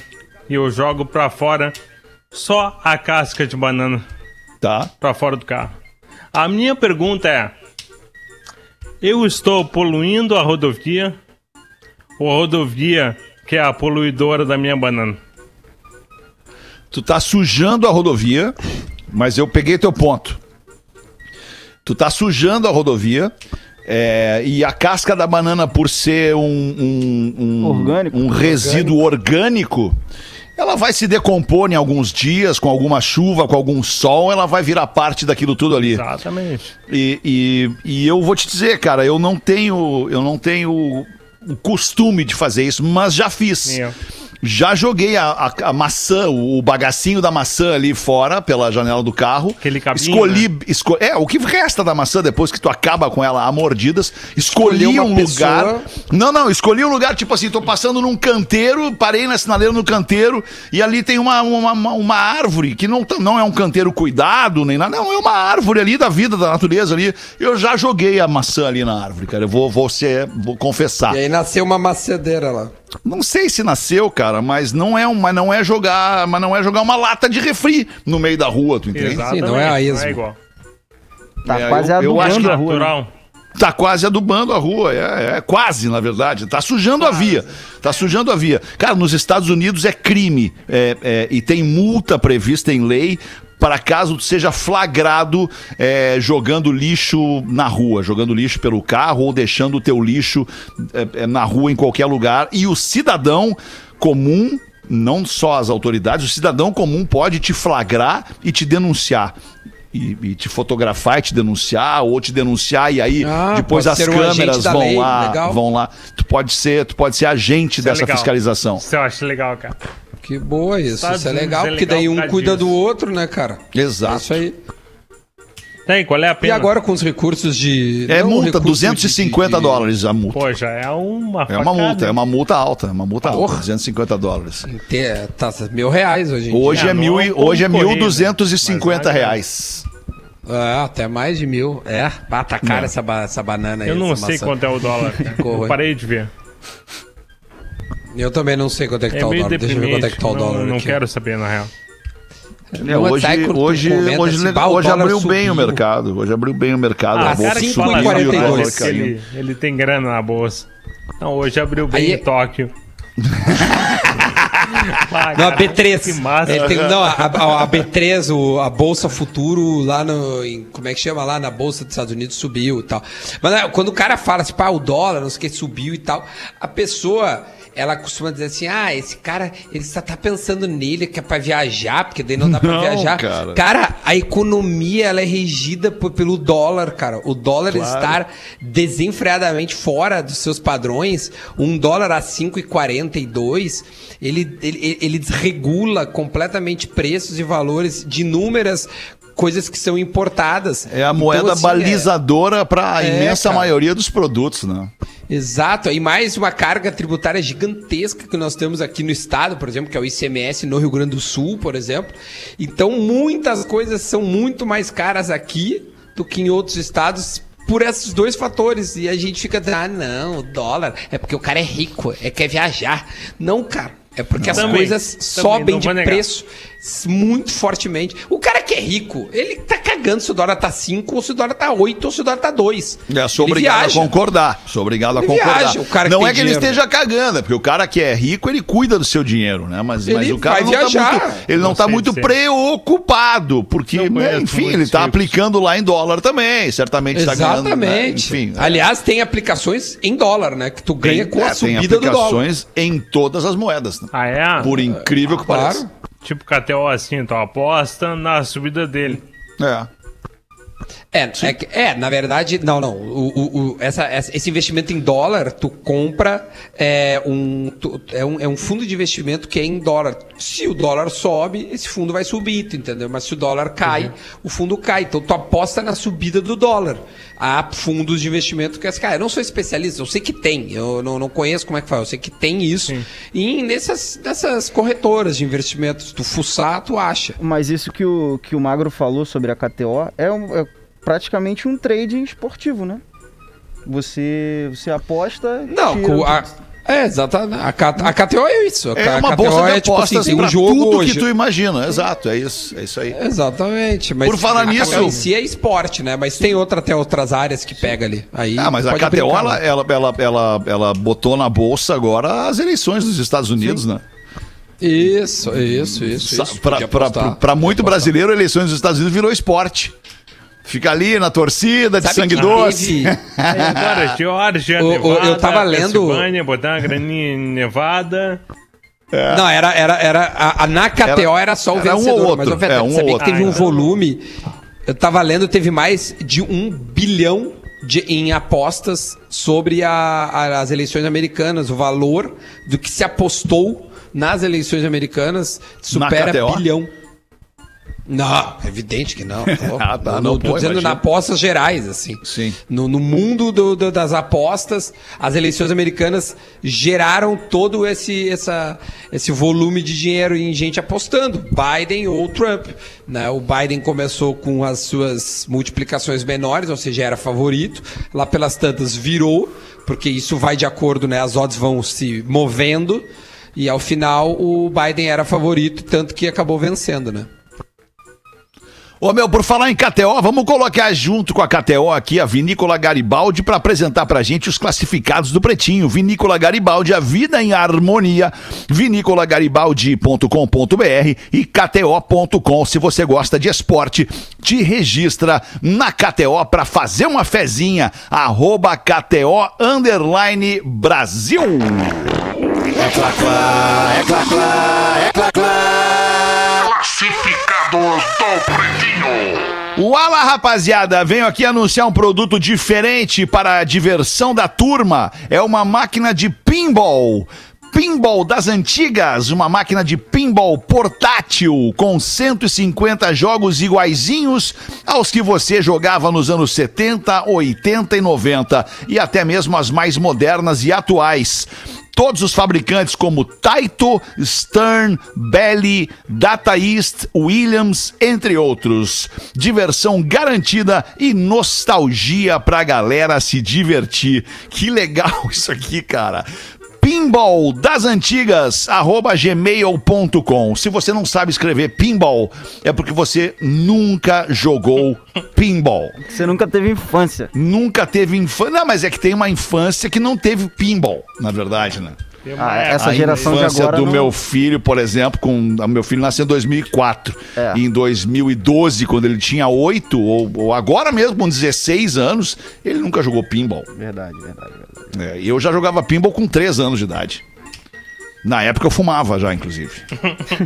e eu jogo pra fora só a casca de banana Tá. pra fora do carro. A minha pergunta é: eu estou poluindo a rodovia rodovia que é a poluidora da minha banana? Tu tá sujando a rodovia, mas eu peguei teu ponto. Tu tá sujando a rodovia. é, e a casca da banana, por ser um, um, um- Orgânico. um resíduo orgânico, ela vai se decompor em alguns dias, com alguma chuva, com algum sol, ela vai virar parte daquilo tudo ali. Exatamente. E, e, e eu vou te dizer, cara, eu não tenho, eu não tenho costume de fazer isso, mas já fiz. Nem eu. Já joguei a, a- a maçã, o, o bagacinho da maçã ali fora, pela janela do carro. Aquele cabinho, Escolhi. né? esco- é, o que resta da maçã depois que tu acaba com ela a mordidas. Escolhi Escolheu um lugar. pessoa- Não, não, escolhi um lugar, tipo assim, tô passando num canteiro, parei na sinaleira no canteiro, e ali tem uma, uma, uma- uma árvore, que não, não é um canteiro cuidado, nem nada, não, é uma árvore ali da vida, da natureza ali. Eu já joguei a maçã ali na árvore, cara. Eu vou, vou, ser, vou confessar. E aí nasceu uma macedeira lá. Não sei se nasceu, cara, mas não é uma, não é jogar, mas não é jogar uma lata de refri no meio da rua, tu entende? Exatamente. não é a esmo. igual. Tá É, quase eu- eu acho adubando que a rua. né? Natural. Tá quase adubando a rua, é, é quase, na verdade. Tá sujando a via. Tá sujando a via. Cara, nos Estados Unidos é crime é, é, e tem multa prevista em lei para caso seja flagrado é, jogando lixo na rua, jogando lixo pelo carro ou deixando o teu lixo é, é, na rua em qualquer lugar. E o cidadão comum não só as autoridades, o cidadão comum pode te flagrar e te denunciar. E, e te fotografar e te denunciar, ou te denunciar, e aí Ah, depois as um câmeras da vão lei, lá, legal. vão lá. Tu pode ser, tu pode ser agente Isso é dessa legal. fiscalização. Isso eu acho legal, cara. Que boa isso. Estados isso é Unidos legal, é porque legal daí um cuida disso. do outro, né, cara? É Exato. isso aí. Tem, qual é a E pena? agora com os recursos de. É não, multa, recurso 250 de- de- dólares a multa. Pô, já é uma É uma multa, é uma multa alta, é uma multa alta, Porra. 250 dólares. Te- Tá mil reais hoje em Hoje É, é, mil, e- não hoje é né? 1.250 Mas, reais. É, até mais de mil. É, pá, tá cara É. essa, ba- essa banana aí. Eu não sei maçã. quanto é o dólar. <laughs> Eu parei de ver. Eu também não sei quanto é que É tá o dólar. Deixa eu ver quanto é que tá o dólar Não, não aqui. quero saber, na real. É, hoje hoje, hoje, assim, legal, "Bah, o hoje abriu bem o subiu." mercado. Hoje abriu bem o mercado. Ah, a bolsa subiu, ele, ele tem grana na bolsa. Não, hoje abriu bem Aí- em Tóquio. <laughs> Ah, Não, a cara, B3. Que massa. Ele tem- não, a, a- a B3, o- a Bolsa Futuro, lá no. em- como é que chama? Lá na Bolsa dos Estados Unidos subiu e tal. Mas né, quando o cara fala assim, pá, o dólar, não sei o que, subiu e tal, a pessoa. Ela costuma dizer assim: ah, esse cara, ele só tá pensando nele que é pra viajar, porque daí não dá pra Não, viajar. cara. Cara, a economia ela é regida por- pelo dólar, cara. O dólar Claro. estar desenfreadamente fora dos seus padrões, um dólar a 5,42, ele, ele, ele desregula completamente preços e valores de inúmeras coisas que são importadas. É a Então, moeda assim, balizadora para a É, imensa cara. maioria dos produtos, né? Exato, e mais uma carga tributária gigantesca que nós temos aqui no estado, por exemplo, que é o ICMS no Rio Grande do Sul, por exemplo. Então, muitas coisas são muito mais caras aqui do que em outros estados por esses dois fatores. E a gente fica dizendo, ah, não, o dólar é porque o cara é rico, é quer viajar. Não, cara. É porque as Também, coisas também, sobem não de negar. Muito fortemente. O cara que é rico, ele tá cagando se o dólar tá 5, ou se o dólar tá 8, ou se o dólar tá 2. É, sou Ele obrigado a concordar. Sou obrigado a Ele concordar. viaja, o cara não tem é que ele dinheiro. esteja cagando, é porque o cara que é rico, ele cuida do seu dinheiro, né? Mas, mas Ele o cara vai não tá viajar. muito, ele não, Não tá sei muito dizer. preocupado, porque, Não né, enfim, ele tá ricos. aplicando lá em dólar também, certamente está ganhando. né? Exatamente. Enfim, é. Aliás, tem aplicações em dólar, né? Que tu ganha tem, com a é, tem subida do dólar. aplicações em todas as moedas. né? Ah, é? Por incrível que Claro. pareça. Tipo KTO assim, tu aposta na subida dele. É. É, é, é, na verdade, não, não. O, o- o- essa, essa- esse investimento em dólar, tu compra é, um, tu- é, um, é um fundo de investimento que é em dólar. Se o dólar sobe, esse fundo vai subir, tu entendeu? Mas se o dólar cai, o fundo cai. Então tu aposta na subida do dólar. Há fundos de investimento que as cara, eu não sou especialista, eu sei que tem, eu não, não conheço como é que faz, eu sei que tem isso. E nessas, nessas corretoras de investimentos, tu fuçar, tu acha. Mas isso que o, que o Magro falou sobre a KTO é, um- é praticamente um trading esportivo, né? Você, você aposta. e Não, tira. com a, é, exatamente. A, a KTO é isso. A, É uma KTO bolsa de é, tipo assim, tem um jogo tudo hoje. que tu imagina. Exato, é isso, é isso aí. Exatamente. Mas Por falar a nisso- KTO em si é esporte, né? Mas tem outra, até outras áreas que pega ali. Aí Ah, mas a KTO, brincar, ela, né? ela, ela, ela, ela botou na bolsa agora as eleições dos Estados Unidos, né? Isso, isso, isso. isso. Pra muito apostar. brasileiro, eleições dos Estados Unidos virou esporte. Fica ali na torcida, de Sabe sangue que doce. teve- <laughs> agora, Georgia, O- o- Nevada, eu tava lendo- Pensilvânia, botar uma graninha em Nevada. Não, era, era, era a, a- na KTO era, só o era um ou vencedor, outro, mas o Feta, é, um ou sabia outro. que teve Ah, um então. volume. Eu tava lendo, teve mais de um bilhão de- em apostas sobre a- a- as eleições americanas. O valor do que se apostou nas eleições americanas supera KTO? bilhão. Não, é evidente que não. <laughs> tá? Ah, tá, Eu não, tô pô, dizendo imagina. na apostas gerais, assim. Sim. No, no mundo do- do- das apostas, as eleições americanas geraram todo esse, essa, esse volume de dinheiro em gente apostando, Biden ou Trump. Né? O Biden começou com as suas multiplicações menores, ou seja, era favorito. Lá pelas tantas virou, porque isso vai de acordo, né? as odds vão se movendo. E ao final o Biden era favorito, tanto que acabou vencendo, né? Ô meu, por falar em KTO, vamos colocar junto com a KTO aqui a Vinícola Garibaldi para apresentar pra gente os classificados do Pretinho. Vinícola Garibaldi, a vida em harmonia. Vinícolagaribaldi.com.br e KTO.com. Se você gosta de esporte, te registra na KTO para fazer uma fezinha. Arroba KTO Underline Brasil. É clá, clá, é clá, clá, é clá, clá. Classificados do Pretinho. Uala, rapaziada, venho aqui anunciar um produto diferente para a diversão da turma. É uma máquina de pinball. Pinball das antigas, uma máquina de pinball portátil com 150 jogos iguaizinhos aos que você jogava nos anos 70, 80 e 90 e até mesmo as mais modernas e atuais. Todos os fabricantes como Taito, Stern, Belly, Data East, Williams, entre outros. Diversão garantida e nostalgia pra galera se divertir. Que legal <laughs> isso aqui, cara. Pinball das antigas, arroba gmail.com. Se você não sabe escrever pinball, é porque você nunca jogou <laughs> pinball. Você nunca teve infância. Nunca teve infância. Não, mas é que tem uma infância que não teve pinball, na verdade, né? Ah, época essa a geração de agora do não- meu filho, por exemplo, com meu filho nasceu em 2004. É. E em 2012, quando ele tinha 8 ou, ou agora mesmo com 16 anos, ele nunca jogou pinball. Verdade, verdade, verdade. É, e eu já jogava pinball com 3 anos de idade. Na época eu fumava já, inclusive.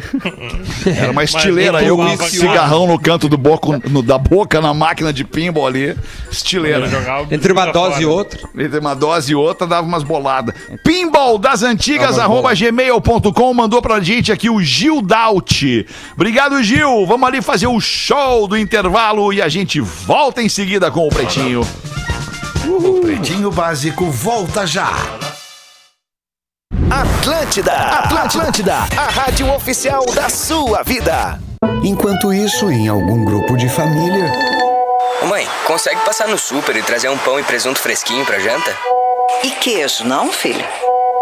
<laughs> Era uma estileira, eu com cigarrão no canto do boco, <laughs> no- da boca na máquina de pinball ali. Estileira. Entre uma dose fora. e outra. Entre uma dose e outra, dava umas boladas. Pinball das antigas, arroba gmail.com, mandou pra gente aqui o Gil Daut. Obrigado, Gil. Vamos ali fazer o show do intervalo e a gente volta em seguida com o Pretinho. O Pretinho Básico volta já. Atlântida, Atlântida, a rádio oficial da sua vida. Enquanto isso, em algum grupo de família, Ô mãe, consegue passar no super e trazer um pão e presunto fresquinho pra janta? E queijo, não, filho?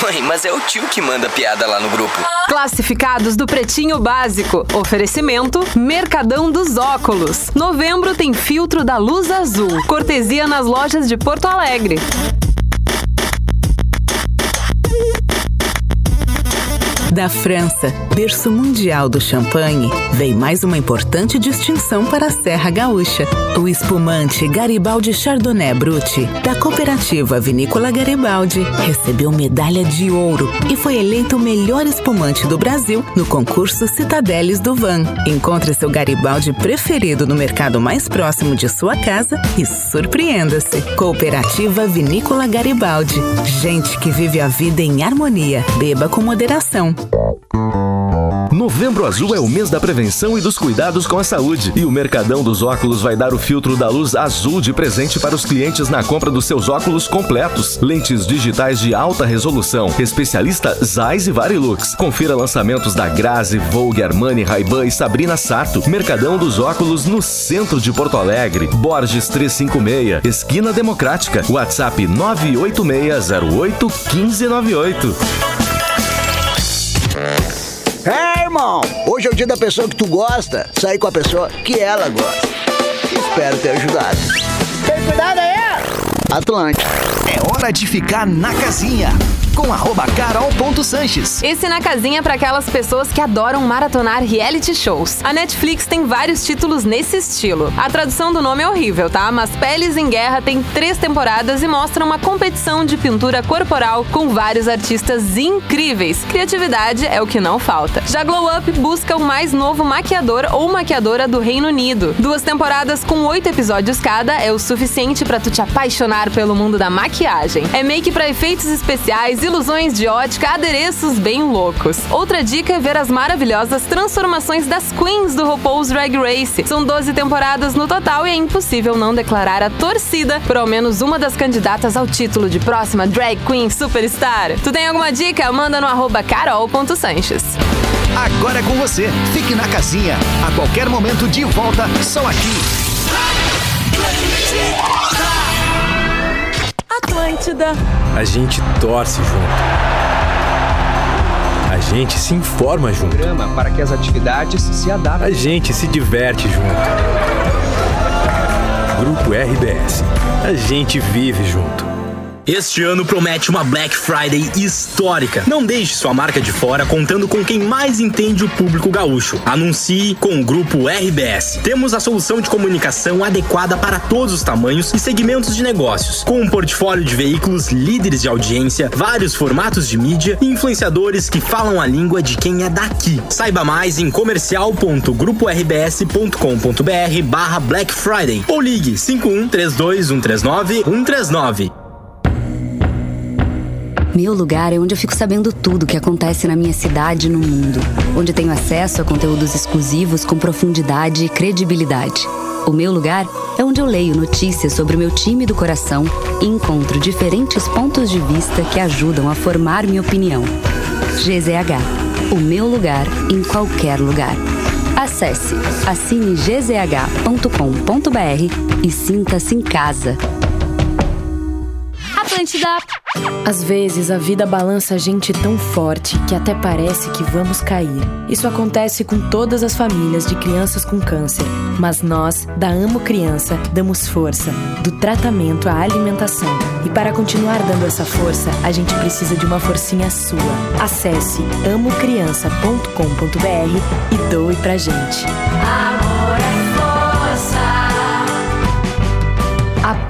Mãe, mas é o tio que manda piada lá no grupo. Classificados do Pretinho Básico. Oferecimento Mercadão dos Óculos. Novembro tem filtro da luz azul. Cortesia nas lojas de Porto Alegre. Da França, berço mundial do champanhe, vem mais uma importante distinção para a Serra Gaúcha. O espumante Garibaldi Chardonnay Brut, da cooperativa Vinícola Garibaldi, recebeu medalha de ouro e foi eleito o melhor espumante do Brasil no concurso Citadeles do Van. Encontre seu Garibaldi preferido no mercado mais próximo de sua casa e surpreenda-se. Cooperativa Vinícola Garibaldi. Gente que vive a vida em harmonia. Beba com moderação. Novembro Azul é o mês da prevenção e dos cuidados com a saúde. E o Mercadão dos Óculos vai dar o filtro da luz azul de presente para os clientes na compra dos seus óculos completos. Lentes digitais de alta resolução. Especialista Zeiss e Varilux. Confira lançamentos da Grazi, Vogue, Armani, Ray-Ban e Sabrina Sato. Mercadão dos Óculos no centro de Porto Alegre. Borges 356, esquina Democrática. WhatsApp 98608 1598. É, irmão, hoje é o dia da pessoa que tu gosta. Sair com a pessoa que ela gosta. Espero ter ajudado. Tem cuidado aí! Atlântico. É hora de ficar na casinha. Com arroba carol.sanches. Esse na casinha para aquelas pessoas que adoram maratonar reality shows. A Netflix tem vários títulos nesse estilo. A tradução do nome é horrível, tá? Mas Peles em Guerra tem três temporadas e mostra uma competição de pintura corporal com vários artistas incríveis. Criatividade é o que não falta. Já Glow Up busca o mais novo maquiador ou maquiadora do Reino Unido. Duas temporadas com oito episódios cada é o suficiente para tu te apaixonar pelo mundo da maquiagem. É make para efeitos especiais, ilusões de ótica, adereços bem loucos. Outra dica é ver as maravilhosas transformações das queens do RuPaul's Drag Race. São 12 temporadas no total e é impossível não declarar a torcida por ao menos uma das candidatas ao título de próxima Drag Queen Superstar. Tu tem alguma dica? Manda no arroba carol.sanches. agora é com você. Fique na casinha. A qualquer momento de volta, só aqui. Atlântida. A gente torce junto. A gente se informa junto. Programa para que as atividades se adaptem. A gente se diverte junto. Grupo RBS. A gente vive junto. Este ano promete uma Black Friday histórica. Não deixe sua marca de fora contando com quem mais entende o público gaúcho. Anuncie com o grupo RBS. Temos a solução de comunicação adequada para todos os tamanhos e segmentos de negócios, com um portfólio de veículos líderes de audiência, vários formatos de mídia e influenciadores que falam a língua de quem é daqui. Saiba mais em comercial.gruporbs.com.br barra Black Friday ou ligue 51 32 139 139. Meu lugar é onde eu fico sabendo tudo o que acontece na minha cidade e no mundo. Onde tenho acesso a conteúdos exclusivos com profundidade e credibilidade. O meu lugar é onde eu leio notícias sobre o meu time do coração e encontro diferentes pontos de vista que ajudam a formar minha opinião. GZH. O meu lugar em qualquer lugar. Acesse assine gzh.com.br e sinta-se em casa. Atlântida. Às vezes a vida balança a gente tão forte que até parece que vamos cair. Isso acontece com todas as famílias de crianças com câncer. Mas nós, da Amo Criança, damos força, do tratamento à alimentação. E para continuar dando essa força, a gente precisa de uma forcinha sua. Acesse amocriança.com.br e doe pra gente. Amor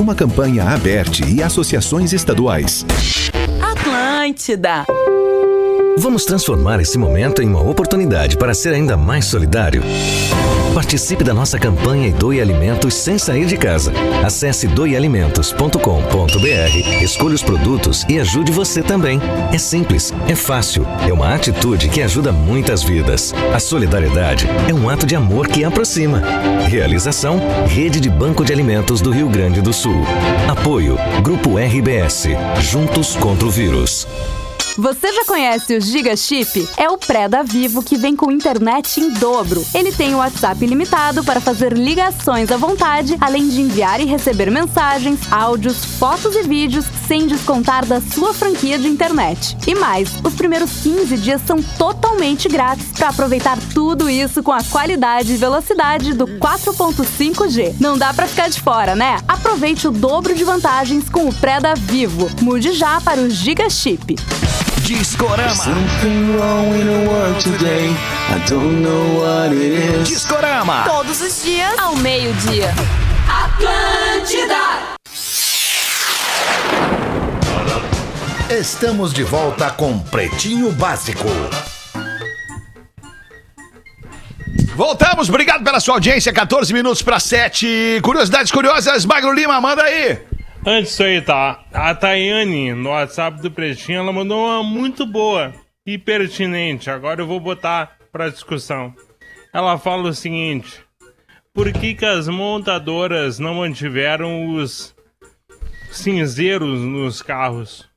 Uma campanha aberte e associações estaduais. Atlântida. Vamos transformar esse momento em uma oportunidade para ser ainda mais solidário. Participe da nossa campanha e doe alimentos sem sair de casa. Acesse doealimentos.com.br, escolha os produtos e ajude você também. É simples, é fácil, é uma atitude que ajuda muitas vidas. A solidariedade é um ato de amor que aproxima. Realização: Rede de Banco de Alimentos do Rio Grande do Sul. Apoio: Grupo RBS. Juntos contra o vírus. Você já conhece o Giga Chip? É o pré da Vivo que vem com internet em dobro. Ele tem o WhatsApp ilimitado para fazer ligações à vontade, além de enviar e receber mensagens, áudios, fotos e vídeos, sem descontar da sua franquia de internet. E mais, os primeiros 15 dias são totalmente grátis para aproveitar tudo isso com a qualidade e velocidade do 4.5G. Não dá para ficar de fora, né? Aproveite o dobro de vantagens com o pré da Vivo. Mude já para o Giga Chip. Discorama. Discorama. Todos os dias ao meio-dia. Atlântida. Estamos de volta com Pretinho Básico. Voltamos, obrigado pela sua audiência. 14 minutos para 7. Curiosidades curiosas, Magro Lima, manda aí. Antes disso aí, tá? A Tayane, no WhatsApp do Pretinho, ela mandou uma muito boa e pertinente. Agora eu vou botar pra discussão. Ela fala o seguinte: Por que, que as montadoras não mantiveram os cinzeiros nos carros?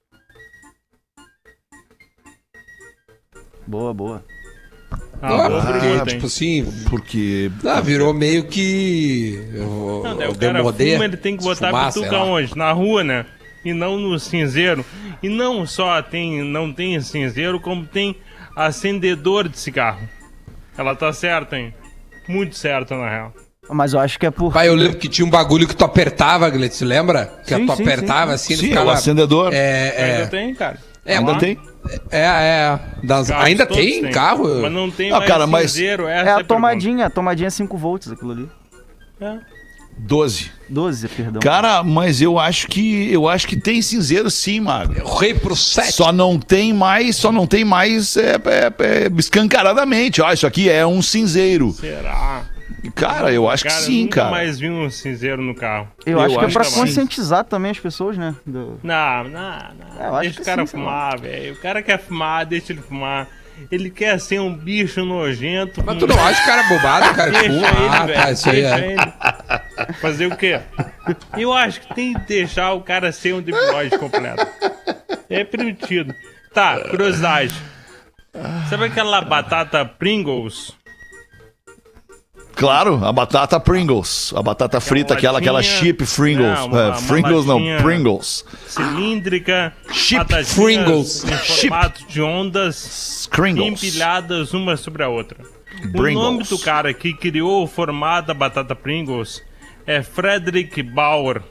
Boa, boa. Ah, pergunta, hein? tipo assim. Porque. Ah, virou meio que. Eu, Não, daí eu o cara demodê, fuma, ele tem que botar fumar, a onde? Na rua, né? E não no cinzeiro. E não só tem, não tem cinzeiro, como tem acendedor de cigarro. Ela tá certa, hein? Muito certa, na real. Mas eu acho que é por. Pai, eu lembro que tinha um bagulho que tu apertava, Gleice, você lembra? Que Sim, tu sim, apertava sim, assim, Sim, ele ficava... o acendedor. É, é. Ainda tem, cara. É, Ainda tem? É, é. das- ainda tem têm. carro? Mas não tem Ah, mais cara, mas- cinzeiro, essa É é a tomadinha, a tomadinha 5 volts aquilo ali. É. 12. 12, perdão. Cara, mas eu acho que eu acho que tem cinzeiro sim, Mago. Eu rei pro 7. Só não tem mais, só não tem mais é, é, é, escancaradamente. Ó, isso aqui é um cinzeiro. Será? Cara, eu acho que Cara, sim, nunca cara. mais vi um cinzeiro no carro. Eu, acho que é pra sim. conscientizar também as pessoas, né? Do- Não, não, não. É, eu acho deixa que o cara sim, fumar, velho. O cara quer fumar, deixa ele fumar. Ele quer ser um bicho nojento. Mas tu não acha o cara bobado, cara? <laughs> Deixa Fuma. ele, Ah, velho. tá, isso aí é. ele. Fazer o quê? Eu acho que tem que deixar o cara ser um debilóide completo. É permitido. Tá, curiosidade. Sabe aquela batata Pringles? Claro, a batata Pringles. A batata frita, aquela, aquela chip Pringles. Não, uma- É, uma Pringles não, Pringles. cilíndrica, Chip Pringles. em Chip. de ondas Pringles. empilhadas uma sobre a outra. O Pringles. nome do cara que criou o formato da batata Pringles é Frederick Bauer.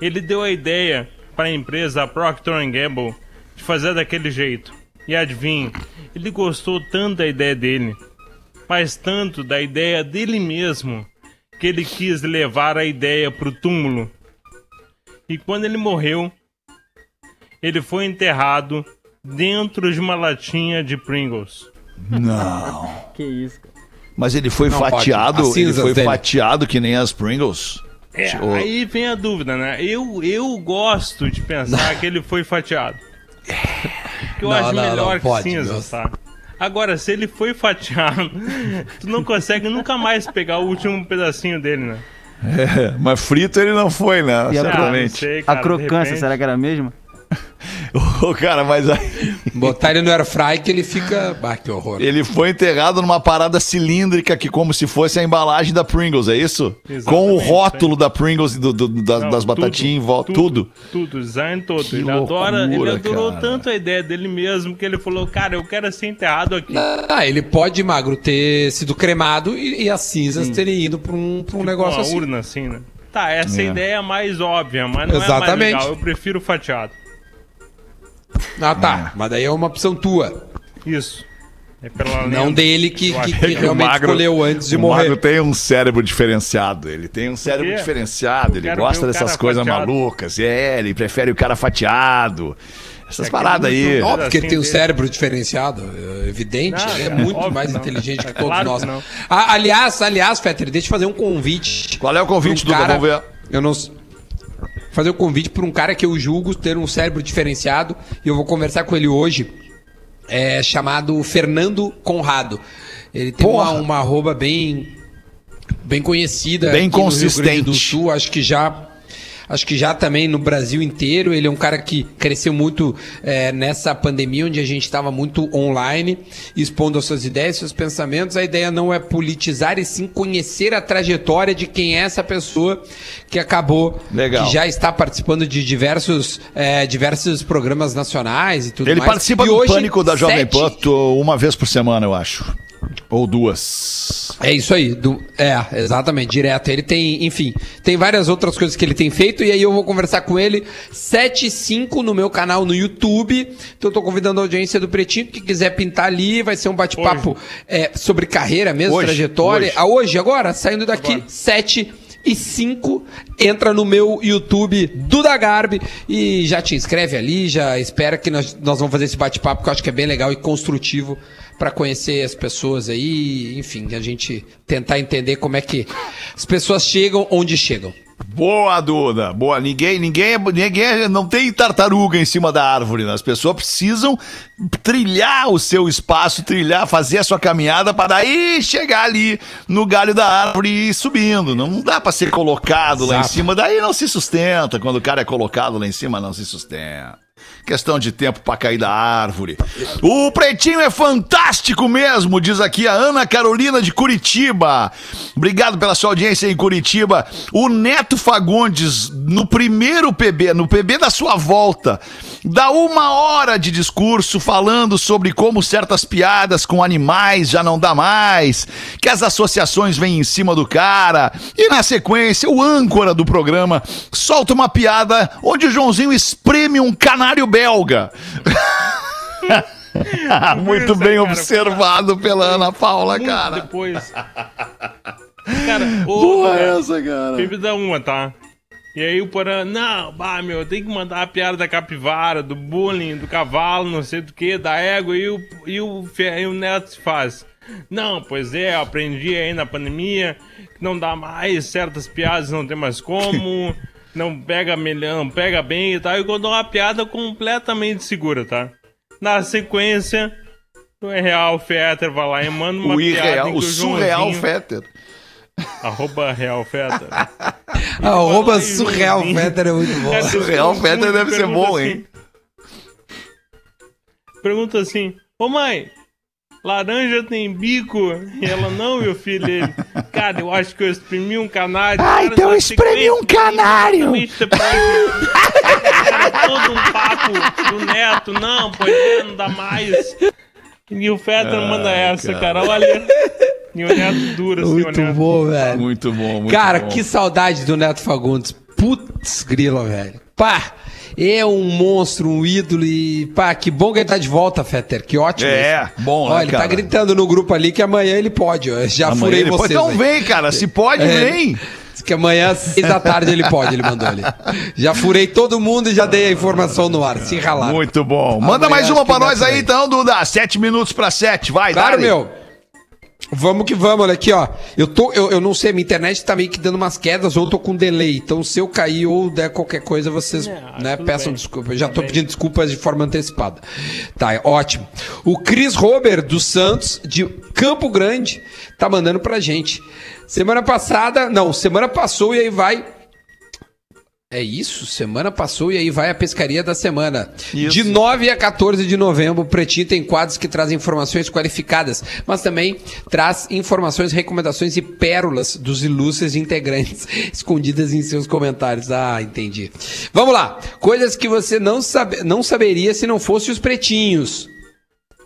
Ele deu a ideia para a empresa Procter Gamble de fazer daquele jeito. E adivinha, ele gostou tanto da ideia dele, mas tanto da ideia dele mesmo, que ele quis levar a ideia pro túmulo. E quando ele morreu, ele foi enterrado dentro de uma latinha de Pringles. Não. <laughs> Que isso, cara. Mas ele foi Não fatiado, ele foi dele. fatiado que nem as Pringles. É, O- aí vem a dúvida, né? Eu, eu gosto de pensar que ele foi fatiado. <laughs> Que eu Não, acho não, melhor não que pode, cinzas, tá? Agora, se ele foi fatiado, <laughs> tu não consegue nunca mais pegar o último pedacinho dele, né? É, mas frito ele não foi, né? E a, Certamente. sei, a cara, de crocância, repente. será que era a mesma? Ô, cara, mas aí. <laughs> Botar ele no air fry que ele fica. Ah, que horror. Ele foi enterrado numa parada cilíndrica que como se fosse a embalagem da Pringles, é isso? Com o Exatamente, rótulo da Pringles e do, do- das, Não, das batatinhas em volta, tudo. Tudo, design todo. Que ele adora, ele loucura, adorou cara. tanto a ideia dele mesmo que ele falou, cara, eu quero ser enterrado aqui. Ah, ele pode, magro, ter sido cremado e, e as cinzas terem ido pra um, pra um negócio uma assim. urna assim, né? Tá, essa É. ideia é mais óbvia, mas não é mais Exatamente. legal. Eu prefiro fatiado. Ah, tá. Mas daí é uma opção tua. Isso. É pela Não lenda. dele que, Eu que, que que o realmente Magro- escolheu antes de o morrer. Magro tem um cérebro diferenciado. Ele tem um cérebro quê? diferenciado. Ele quero gosta o dessas cara coisas fatiado. malucas. É, ele prefere o cara fatiado. Essas É paradas ele aí. Óbvio que ele tem um cérebro diferenciado, é evidente. Não, ele é é muito óbvio mais não. inteligente que É <laughs> todos claro nós. que não. Ah, aliás, aliás, Fetter, deixa eu fazer um convite. Qual é o convite, um Duda? cara- Vamos ver. Eu não. s- Fazer um convite para um cara que eu julgo ter um cérebro diferenciado e eu vou conversar com ele hoje. É chamado Fernando Conrado. Ele tem uma, Porra. uma arroba bem bem conhecida Bem Grande do consistente. Sul, acho que já acho que já também no Brasil inteiro. Ele é um cara que cresceu muito é, nessa pandemia, onde a gente estava muito online, expondo as suas ideias, seus pensamentos. A ideia não é politizar, e sim conhecer a trajetória de quem é essa pessoa que acabou, Legal. que já está participando de diversos, é, diversos programas nacionais e tudo Ele mais. participa E do hoje, Pânico da Jovem sete- Pan uma vez por semana, eu acho. Ou duas. É isso aí, do- é, exatamente, direto. Ele tem, enfim, tem várias outras coisas que ele tem feito e aí eu vou conversar com ele 7 e 5 no meu canal no YouTube. Então eu tô convidando a audiência do Pretinho, que quiser pintar ali, vai ser um bate-papo é, sobre carreira mesmo, Hoje, trajetória. hoje. Ah, hoje, agora, saindo daqui, 7 e 5, entra no meu YouTube Duda Garbi e já te inscreve ali, já espera que nós, nós vamos fazer esse bate-papo que eu acho que é bem legal e construtivo para conhecer as pessoas aí, enfim, a gente tentar entender como é que as pessoas chegam onde chegam. Boa, Duda. Boa. Ninguém, ninguém, é- ninguém é- não tem tartaruga em cima da árvore. Né? As pessoas precisam trilhar o seu espaço, trilhar, fazer a sua caminhada para daí chegar ali no galho da árvore e ir subindo. Não dá para ser colocado lá em Exato. cima. Daí não se sustenta. Quando o cara é colocado lá em cima, não se sustenta. Questão de tempo pra cair da árvore. O pretinho é fantástico mesmo, diz aqui a Ana Carolina de Curitiba. Obrigado pela sua audiência em Curitiba. O Neto Fagundes, no primeiro PB, no PB da sua volta, dá uma hora de discurso falando sobre como certas piadas com animais já não dá mais, que as associações vêm em cima do cara. E na sequência, o âncora do programa solta uma piada onde o Joãozinho espreme um canário belga. <laughs> Muito bem observado pela Ana Paula, cara. depois. Cara, <laughs> ô, Porra, cara, essa, cara. Dá uma, tá? E aí o Porã, não, bah, meu, tem que mandar a piada da capivara, do bullying, do cavalo, não sei do que, da égua, e o, e o, e o Neto se faz. Não, pois é, eu aprendi aí na pandemia que não dá mais, certas piadas não tem mais como, <laughs> não pega melhor, não pega bem e tal. E quando uma piada completamente segura, tá? Na sequência, o Real Fetter vai lá e manda uma O piada irreal, que o surreal Fetter. Arroba Real Fetter. <laughs> Arroba surreal. Fetter é muito bom. Cara, Surreal Fetter deve ser assim, bom, hein? Pergunta assim, ô mãe, laranja tem bico? E ela, não, meu filho. Ele, cara, eu acho que eu exprimi um canário. Ah, Cara, então espremi um canário. Era todo um papo do neto, não, pois é, não dá mais. E o Fetter manda essa, cara, olha. E o neto dura, assim, Muito olhando. bom, velho. Muito bom, muito Cara, bom. que saudade do Neto Fagundes. Putz, grila, velho. Pá, é um monstro, um ídolo e pá, que bom que ele tá de volta, Fetter. Que ótimo. É, isso. bom, né, Olha, ele cara? tá gritando no grupo ali que amanhã ele pode. ó. Já Amanhã furei ele pode. vocês. Então aí. vem, cara, se pode, É, vem. Diz que amanhã às seis da tarde ele pode, ele mandou ali. Já furei todo mundo e já dei a informação no ar. Se ralar. Muito bom. Manda Amanhã mais uma pra nós aí, ir. então, Duda. Sete minutos pra sete. Vai, Claro, dá-lhe. meu. Vamos que vamos, olha aqui, ó. Eu, tô, eu, eu não sei, minha internet tá meio que dando umas quedas ou eu tô com delay. Então, se eu cair ou der qualquer coisa, vocês né, peçam desculpa. Eu já tô pedindo desculpas de forma antecipada. Tá, é ótimo. O Cris Rober dos Santos, de Campo Grande, tá mandando pra gente. Semana passada, não, semana passou e aí vai. É isso, semana passou e aí vai a pescaria da semana. De 9 a 14 de novembro, o Pretinho tem quadros que trazem informações qualificadas, mas também traz informações, recomendações e pérolas dos ilustres integrantes <laughs> escondidas em seus comentários. Ah, entendi. Vamos lá. Coisas que você não, sabe, não saberia se não fosse os pretinhos.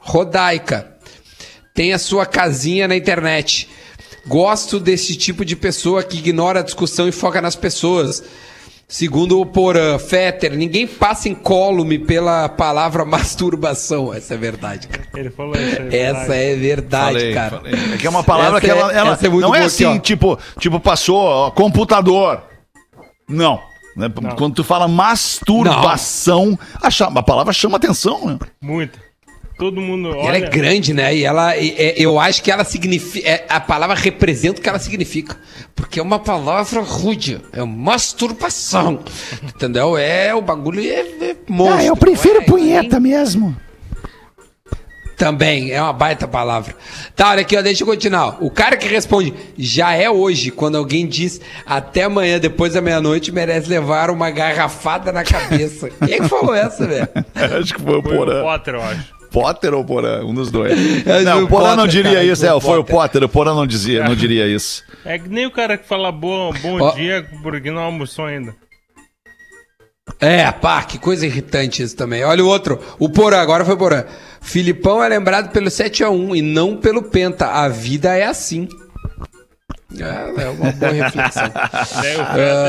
Rodaica. Tem a sua casinha na internet. Gosto desse tipo de pessoa que ignora a discussão e foca nas pessoas. Segundo o Porã Fetter, ninguém passa incólume pela palavra <laughs> masturbação. Essa é verdade, cara. Ele falou isso. Essa é verdade, Falei, cara. falei. É que é uma palavra Essa que ela, é- ela essa é muito não é assim, aqui, tipo, tipo, passou ó, computador. Não. né? Quando tu fala masturbação, a, cha- a palavra chama atenção, né? Muito. Todo mundo E olha. ela é grande, né? E ela, e- é- eu acho que ela significa. é, a palavra representa o que ela significa. Porque é uma palavra rude. É masturbação. <laughs> Entendeu? É o bagulho é, é monstro. Ah, eu prefiro É, punheta mesmo. Também, é uma baita palavra. Tá, olha aqui, ó, deixa eu continuar. O cara que responde já é hoje, quando alguém diz até amanhã, depois da meia-noite, merece levar uma garrafada na cabeça. <laughs> Quem é que falou essa, velho? Acho que foi o Foi o Porã. Potter, eu acho. Potter ou Porã? Um dos dois. <laughs> É, não, o Porã não Potter, diria cara, isso, do é, foi o Potter. O Porã não dizia, não diria isso. É que nem o cara que fala bom, bom Ó. dia porque não almoçou ainda. É, pá, que coisa irritante isso também. Olha o outro, o Porã, agora foi o Porã. Filipão é lembrado pelo 7x1 e não pelo Penta. A vida é assim. É, é uma boa reflexão. <laughs>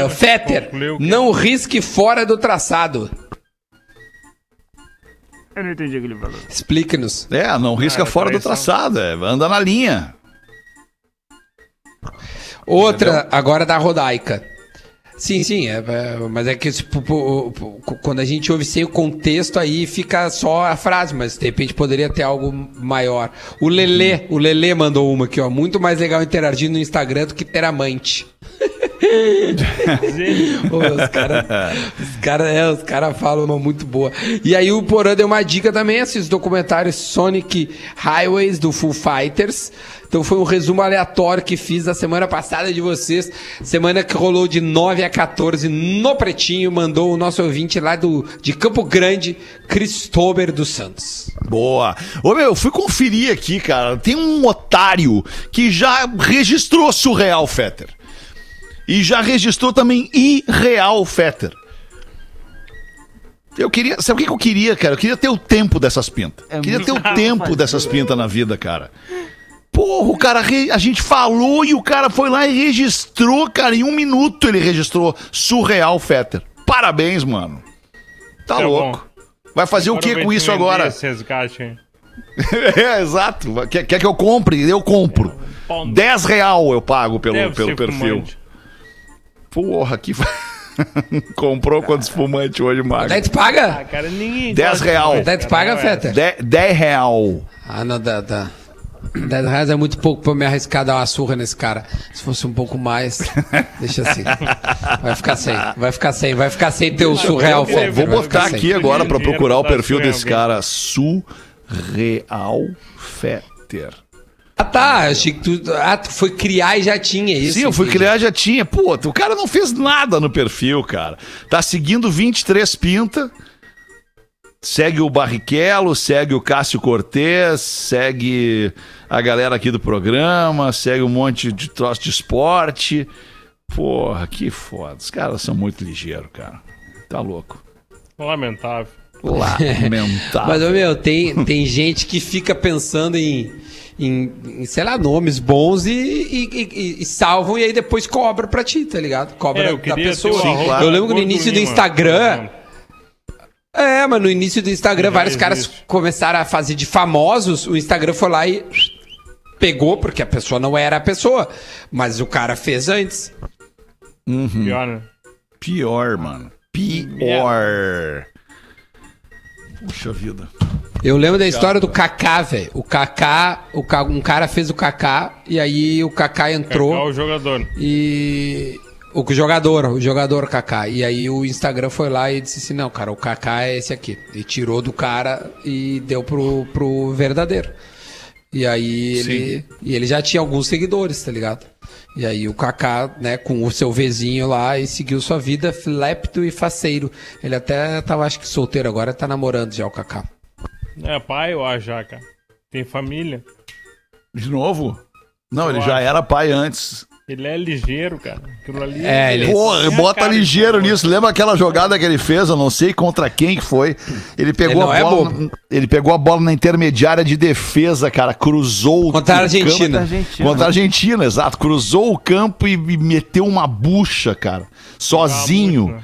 O Ah, Fetter, não risque fora do traçado. Eu não entendi o que ele falou. Explique-nos. É, não risca Ah, fora do traçado, é, anda na linha. Outra, agora da Rodaica. Sim, sim, é, é, mas é que tipo, pô, pô, pô, quando a gente ouve sem o contexto, aí fica só a frase, mas de repente poderia ter algo maior. O Lelê, o Lelê mandou uma aqui, ó. Muito mais legal interagir no Instagram do que ter amante. <laughs> Os caras cara, é, os cara falam uma muito boa. E aí o Porã deu uma dica também, esses documentários Sonic Highways do Full Fighters. Então foi um resumo aleatório que fiz da semana passada de vocês. Semana que rolou de 9 a 14 no Pretinho. Mandou o nosso ouvinte lá do, de Campo Grande, Cristóber dos Santos. Boa. Ô, meu, eu fui conferir aqui, cara. Tem um otário que já registrou Surreal Fetter. E já registrou também Irreal Fetter. Eu queria. Sabe o que eu queria, cara? Eu queria ter o tempo dessas pintas. É queria ter o tempo dessas pintas na vida, cara. Porra, o cara. A gente falou e o cara foi lá e registrou, cara. Em um minuto ele registrou Surreal Fetter. Parabéns, mano. Tá Tá louco. Vai fazer o que com isso agora? esse resgate aí. <laughs> é, exato. Quer, quer que eu compre? Eu compro. 10 real eu pago pelo, Deve pelo perfil. fumante. Porra, que. <laughs> Comprou quantos fumantes hoje, Mago? Daí tu paga? Ah, cara, ninguém. 10 real. Daí tu paga, Feta? 10 real. Ah, não, dá, dá. 10 reais é muito pouco pra eu me arriscar dar uma surra nesse cara. Se fosse um pouco mais, <laughs> deixa assim. Vai ficar sem, vai ficar sem, vai ficar sem teu surreal, Vou, vou botar aqui sem. agora pra procurar o Dinheiro perfil desse cara. Surreal Fetter. Ah tá, achei que tu, ah, tu foi criar e já tinha isso. Sim, eu fui criar já tinha. Pô, o cara não fez nada no perfil, cara. Tá seguindo 23 pinta. Segue o Barrichello, segue o Cássio Cortez, segue a galera aqui do programa, segue um monte de troço de esporte. Porra, que foda. Os caras são muito ligeiros, cara. Tá louco. Lamentável. Lamentável. <laughs> Mas, meu, tem, tem gente que fica pensando em, em, em, sei lá, nomes bons e, e, e- e salvam e aí depois cobra pra ti, tá ligado? Cobra É, eu da pessoa. Sim, claro. Eu lembro que no início do Instagram. É, mas no início do Instagram, vários caras existe. começaram a fazer de famosos. O Instagram foi lá e pegou, porque a pessoa não era a pessoa. Mas o cara fez antes. Pior, né? Pior, mano. Pior. Puxa vida. Eu lembro da história do Kaká, velho. O Kaká, o um cara fez o Kaká e aí o Kaká entrou. Kaká, o jogador. E o jogador, o jogador Kaká. E aí o Instagram foi lá e disse assim: "Não, cara, o Kaká é esse aqui". E tirou do cara e deu pro, pro verdadeiro. E aí ele e ele já tinha alguns seguidores, tá ligado? E aí o Kaká, né, com o seu vizinho lá e seguiu sua vida flepto e faceiro. Ele até tava acho que solteiro agora, tá namorando já o Kaká. É pai ou a já, cara? Tem família. De novo? Não, ele Eu já acho. era pai antes. Ele é ligeiro, cara. Aquilo ali. É, ele- é a bota cara de ligeiro nisso. Lembra aquela jogada que ele fez? Eu não sei contra quem que foi. Ele pegou Ele a é bola. bobo. ele pegou a bola na intermediária de defesa, cara. Cruzou o Contra a o Argentina. campo- Contra a Argentina, exato. Cruzou o campo e, e meteu uma bucha, cara. Sozinho.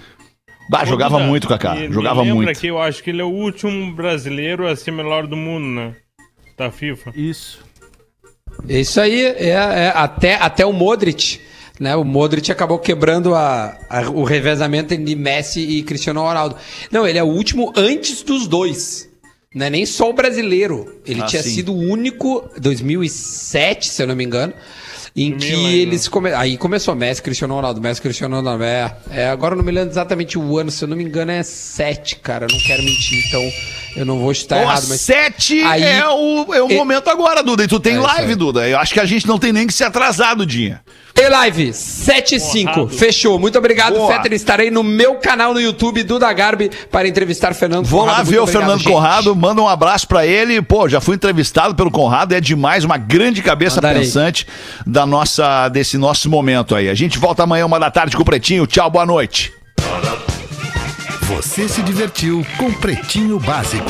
Bah, jogava Duda, muito, Kaká. me- Jogava me lembra muito. que eu acho que ele é o último brasileiro a ser melhor do mundo, né? Da FIFA. Isso. Isso aí é, é até, até o Modric, né? O Modric acabou quebrando a, a- o revezamento entre Messi e Cristiano Ronaldo. Não, ele é o último antes dos dois. Não é nem só o brasileiro. Ele Ah, tinha sim. sido o único 2007, se eu não me engano, em que Milan, eles come... aí começou Messi, Cristiano Ronaldo, Messi, Cristiano Ronaldo. É, é, agora eu não me lembro exatamente o ano, se eu não me engano é 7, cara. Eu não quero mentir, então eu não vou Ó, errado, mas sete Aí- é o, é o É- momento agora, Duda. E tu tem É live. Duda. Eu acho que a gente não tem nem que se atrasar do dia. Tem live, 7 e 5. Honrado. Fechou. Muito obrigado, Boa. Fetter. Estarei no meu canal no YouTube, Duda Garbi, para entrevistar Fernando Vou lá Conrado. ver Muito o Fernando gente. Conrado, manda um abraço pra ele. Pô, já fui entrevistado pelo Conrado, é demais, uma grande cabeça Mandarei. pensante da nossa, desse nosso momento aí. A gente volta amanhã, uma da tarde, com o Pretinho. Tchau, boa noite. Você se divertiu com Pretinho Básico.